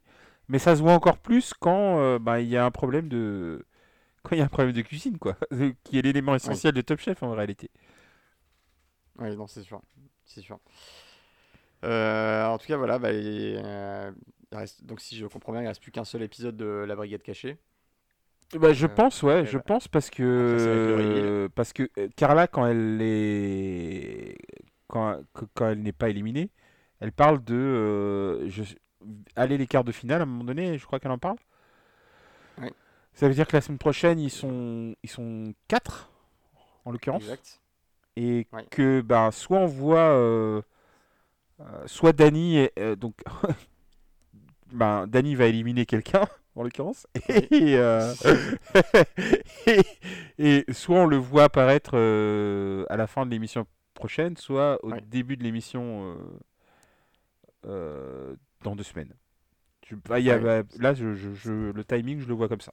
mais ça se voit encore plus quand euh, bah, il y a un problème de <laughs> quand il y a un problème de cuisine quoi, <laughs> qui est l'élément essentiel de Top Chef en réalité. Oui, non, c'est sûr. C'est sûr. Euh, en tout cas, voilà. Bah, il- euh, il reste- donc, si je comprends bien, il reste plus qu'un seul épisode de La Brigade Cachée. Bah, je Euh, pense, ouais, je bah. pense parce que parce que euh, Carla quand elle est quand, quand elle n'est pas éliminée, elle parle de euh, je... aller les quarts de finale à un moment donné, je crois qu'elle en parle. Ça veut dire que la semaine prochaine ils sont ils sont quatre en l'occurrence Exact. et que ben soit on voit euh, euh, soit Dany est- donc <laughs> ben Dany va éliminer quelqu'un en l'occurrence. Et, euh, <laughs> et, et soit on le voit apparaître euh, à la fin de l'émission prochaine soit au Ouais. début de l'émission euh, dans deux semaines. Bah, y a- bah, là je, je- je- le timing je le vois comme ça.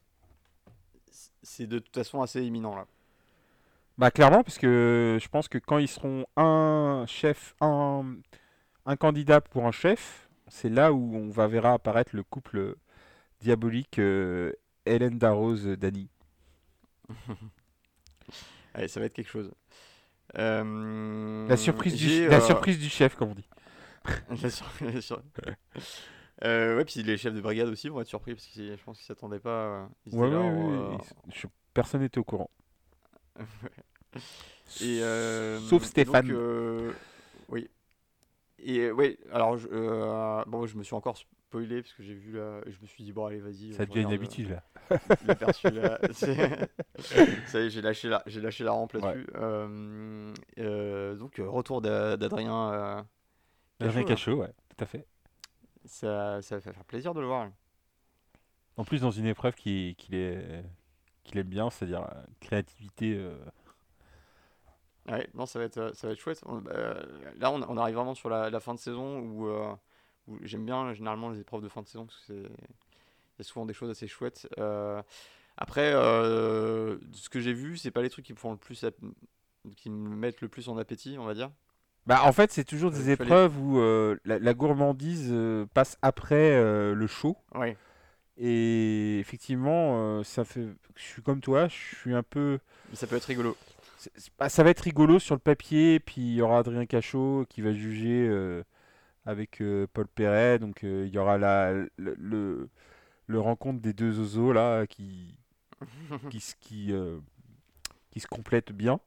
C'est de toute façon assez imminent là. Bah clairement, parce que je pense que quand ils seront un chef, un, un candidat pour un chef, c'est là où on va verra apparaître le couple diabolique euh, Hélène Darroze Dany. <laughs> Allez, ça va être quelque chose. Euh, La surprise du j'ai, la euh, surprise du chef, comme on dit. <laughs> la sur- <laughs> la sur- Euh, ouais, puis les chefs de brigade aussi vont être surpris parce que je pense qu'ils s'attendaient pas. euh, ils Ouais, là ouais, euh, ils- personne n'était au courant. Et, euh, Sauf Stéphane. donc, euh, oui. Et euh, ouais, alors je, euh, bon, je me suis encore spoilé parce que j'ai vu là, je me suis dit bon allez vas-y. Ça devient une habitude là. euh, l'aperçu, là. <laughs> <laughs> C'est- Ça y est, j'ai lâché la, j'ai lâché la rampe là-dessus. Euh, euh, donc retour d'A- d'Adrien. Adrien Cachot, ouais, tout à fait. Ça, ça va faire plaisir de le voir. En plus dans une épreuve qui qu'il est qu'il aime bien, c'est-à-dire créativité. Ouais, non, ça va être, ça va être chouette. On- euh, là, on, on arrive vraiment sur la, la fin de saison où, euh, où j'aime bien généralement les épreuves de fin de saison parce que c'est, il y a souvent des choses assez chouettes. Euh, après, euh, ce que j'ai vu, c'est pas les trucs qui me font le plus, app- qui me mettent le plus en appétit, on va dire. Bah, en fait, c'est toujours Euh, des épreuves où euh, la, la gourmandise euh, passe après euh, le show. Ouais. Et effectivement, euh, ça fait. Je suis comme toi, je suis un peu. Mais ça peut être rigolo. ça va être rigolo sur le papier, puis il y aura Adrien Cachot qui va juger euh, avec euh, Paul Perret. Donc euh, il y aura la, le, le, le rencontre des deux oiseaux là qui <laughs> qui, se- qui, euh, qui se complètent bien.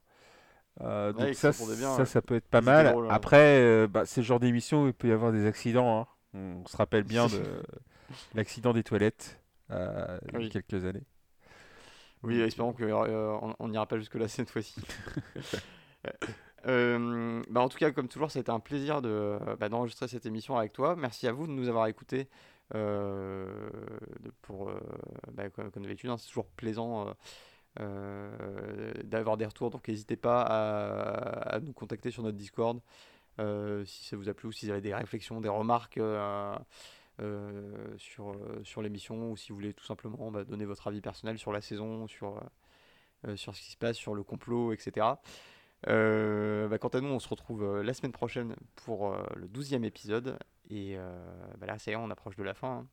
Euh, Ouais, ça, bien, ça, ça peut être pas mal. hein. Après, euh, bah, c'est le genre d'émission où il peut y avoir des accidents. hein. On se rappelle bien de <laughs> l'accident des toilettes. euh, il y a Oui. quelques années. Oui, espérons qu'on on n'ira pas jusque-là cette fois-ci. <laughs> Euh, bah, en tout cas, comme toujours, été un plaisir de, bah, d'enregistrer cette émission avec toi. Merci à vous de nous avoir écoutés. euh, pour, euh, bah, comme, d'habitude, hein, c'est toujours plaisant d'avoir des retours. Donc, n'hésitez pas à, à nous contacter sur notre Discord si ça vous a plu ou si vous avez des réflexions, des remarques. sur, sur l'émission ou si vous voulez tout simplement donner votre avis personnel sur la saison, sur, sur ce qui se passe, sur le complot, etc. Euh, bah, quant à nous, on se retrouve euh, la semaine prochaine pour euh, le 12e épisode. Et bah là, ça y est, on approche de la fin. hein.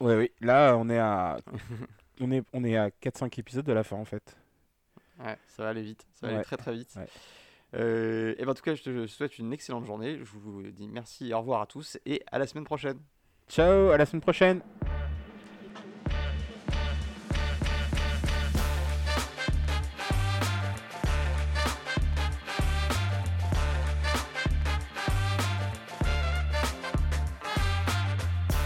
Ouais, oui. Là, on est à, <laughs> on est, on est à 4-5 épisodes de la fin en fait. Ouais, ça va aller vite, ça va Ouais. aller très très vite. Ouais. Euh, et ben, en tout cas, je te souhaite une excellente journée. Je vous dis merci, au revoir à tous et à la semaine prochaine. Ciao, à la semaine prochaine.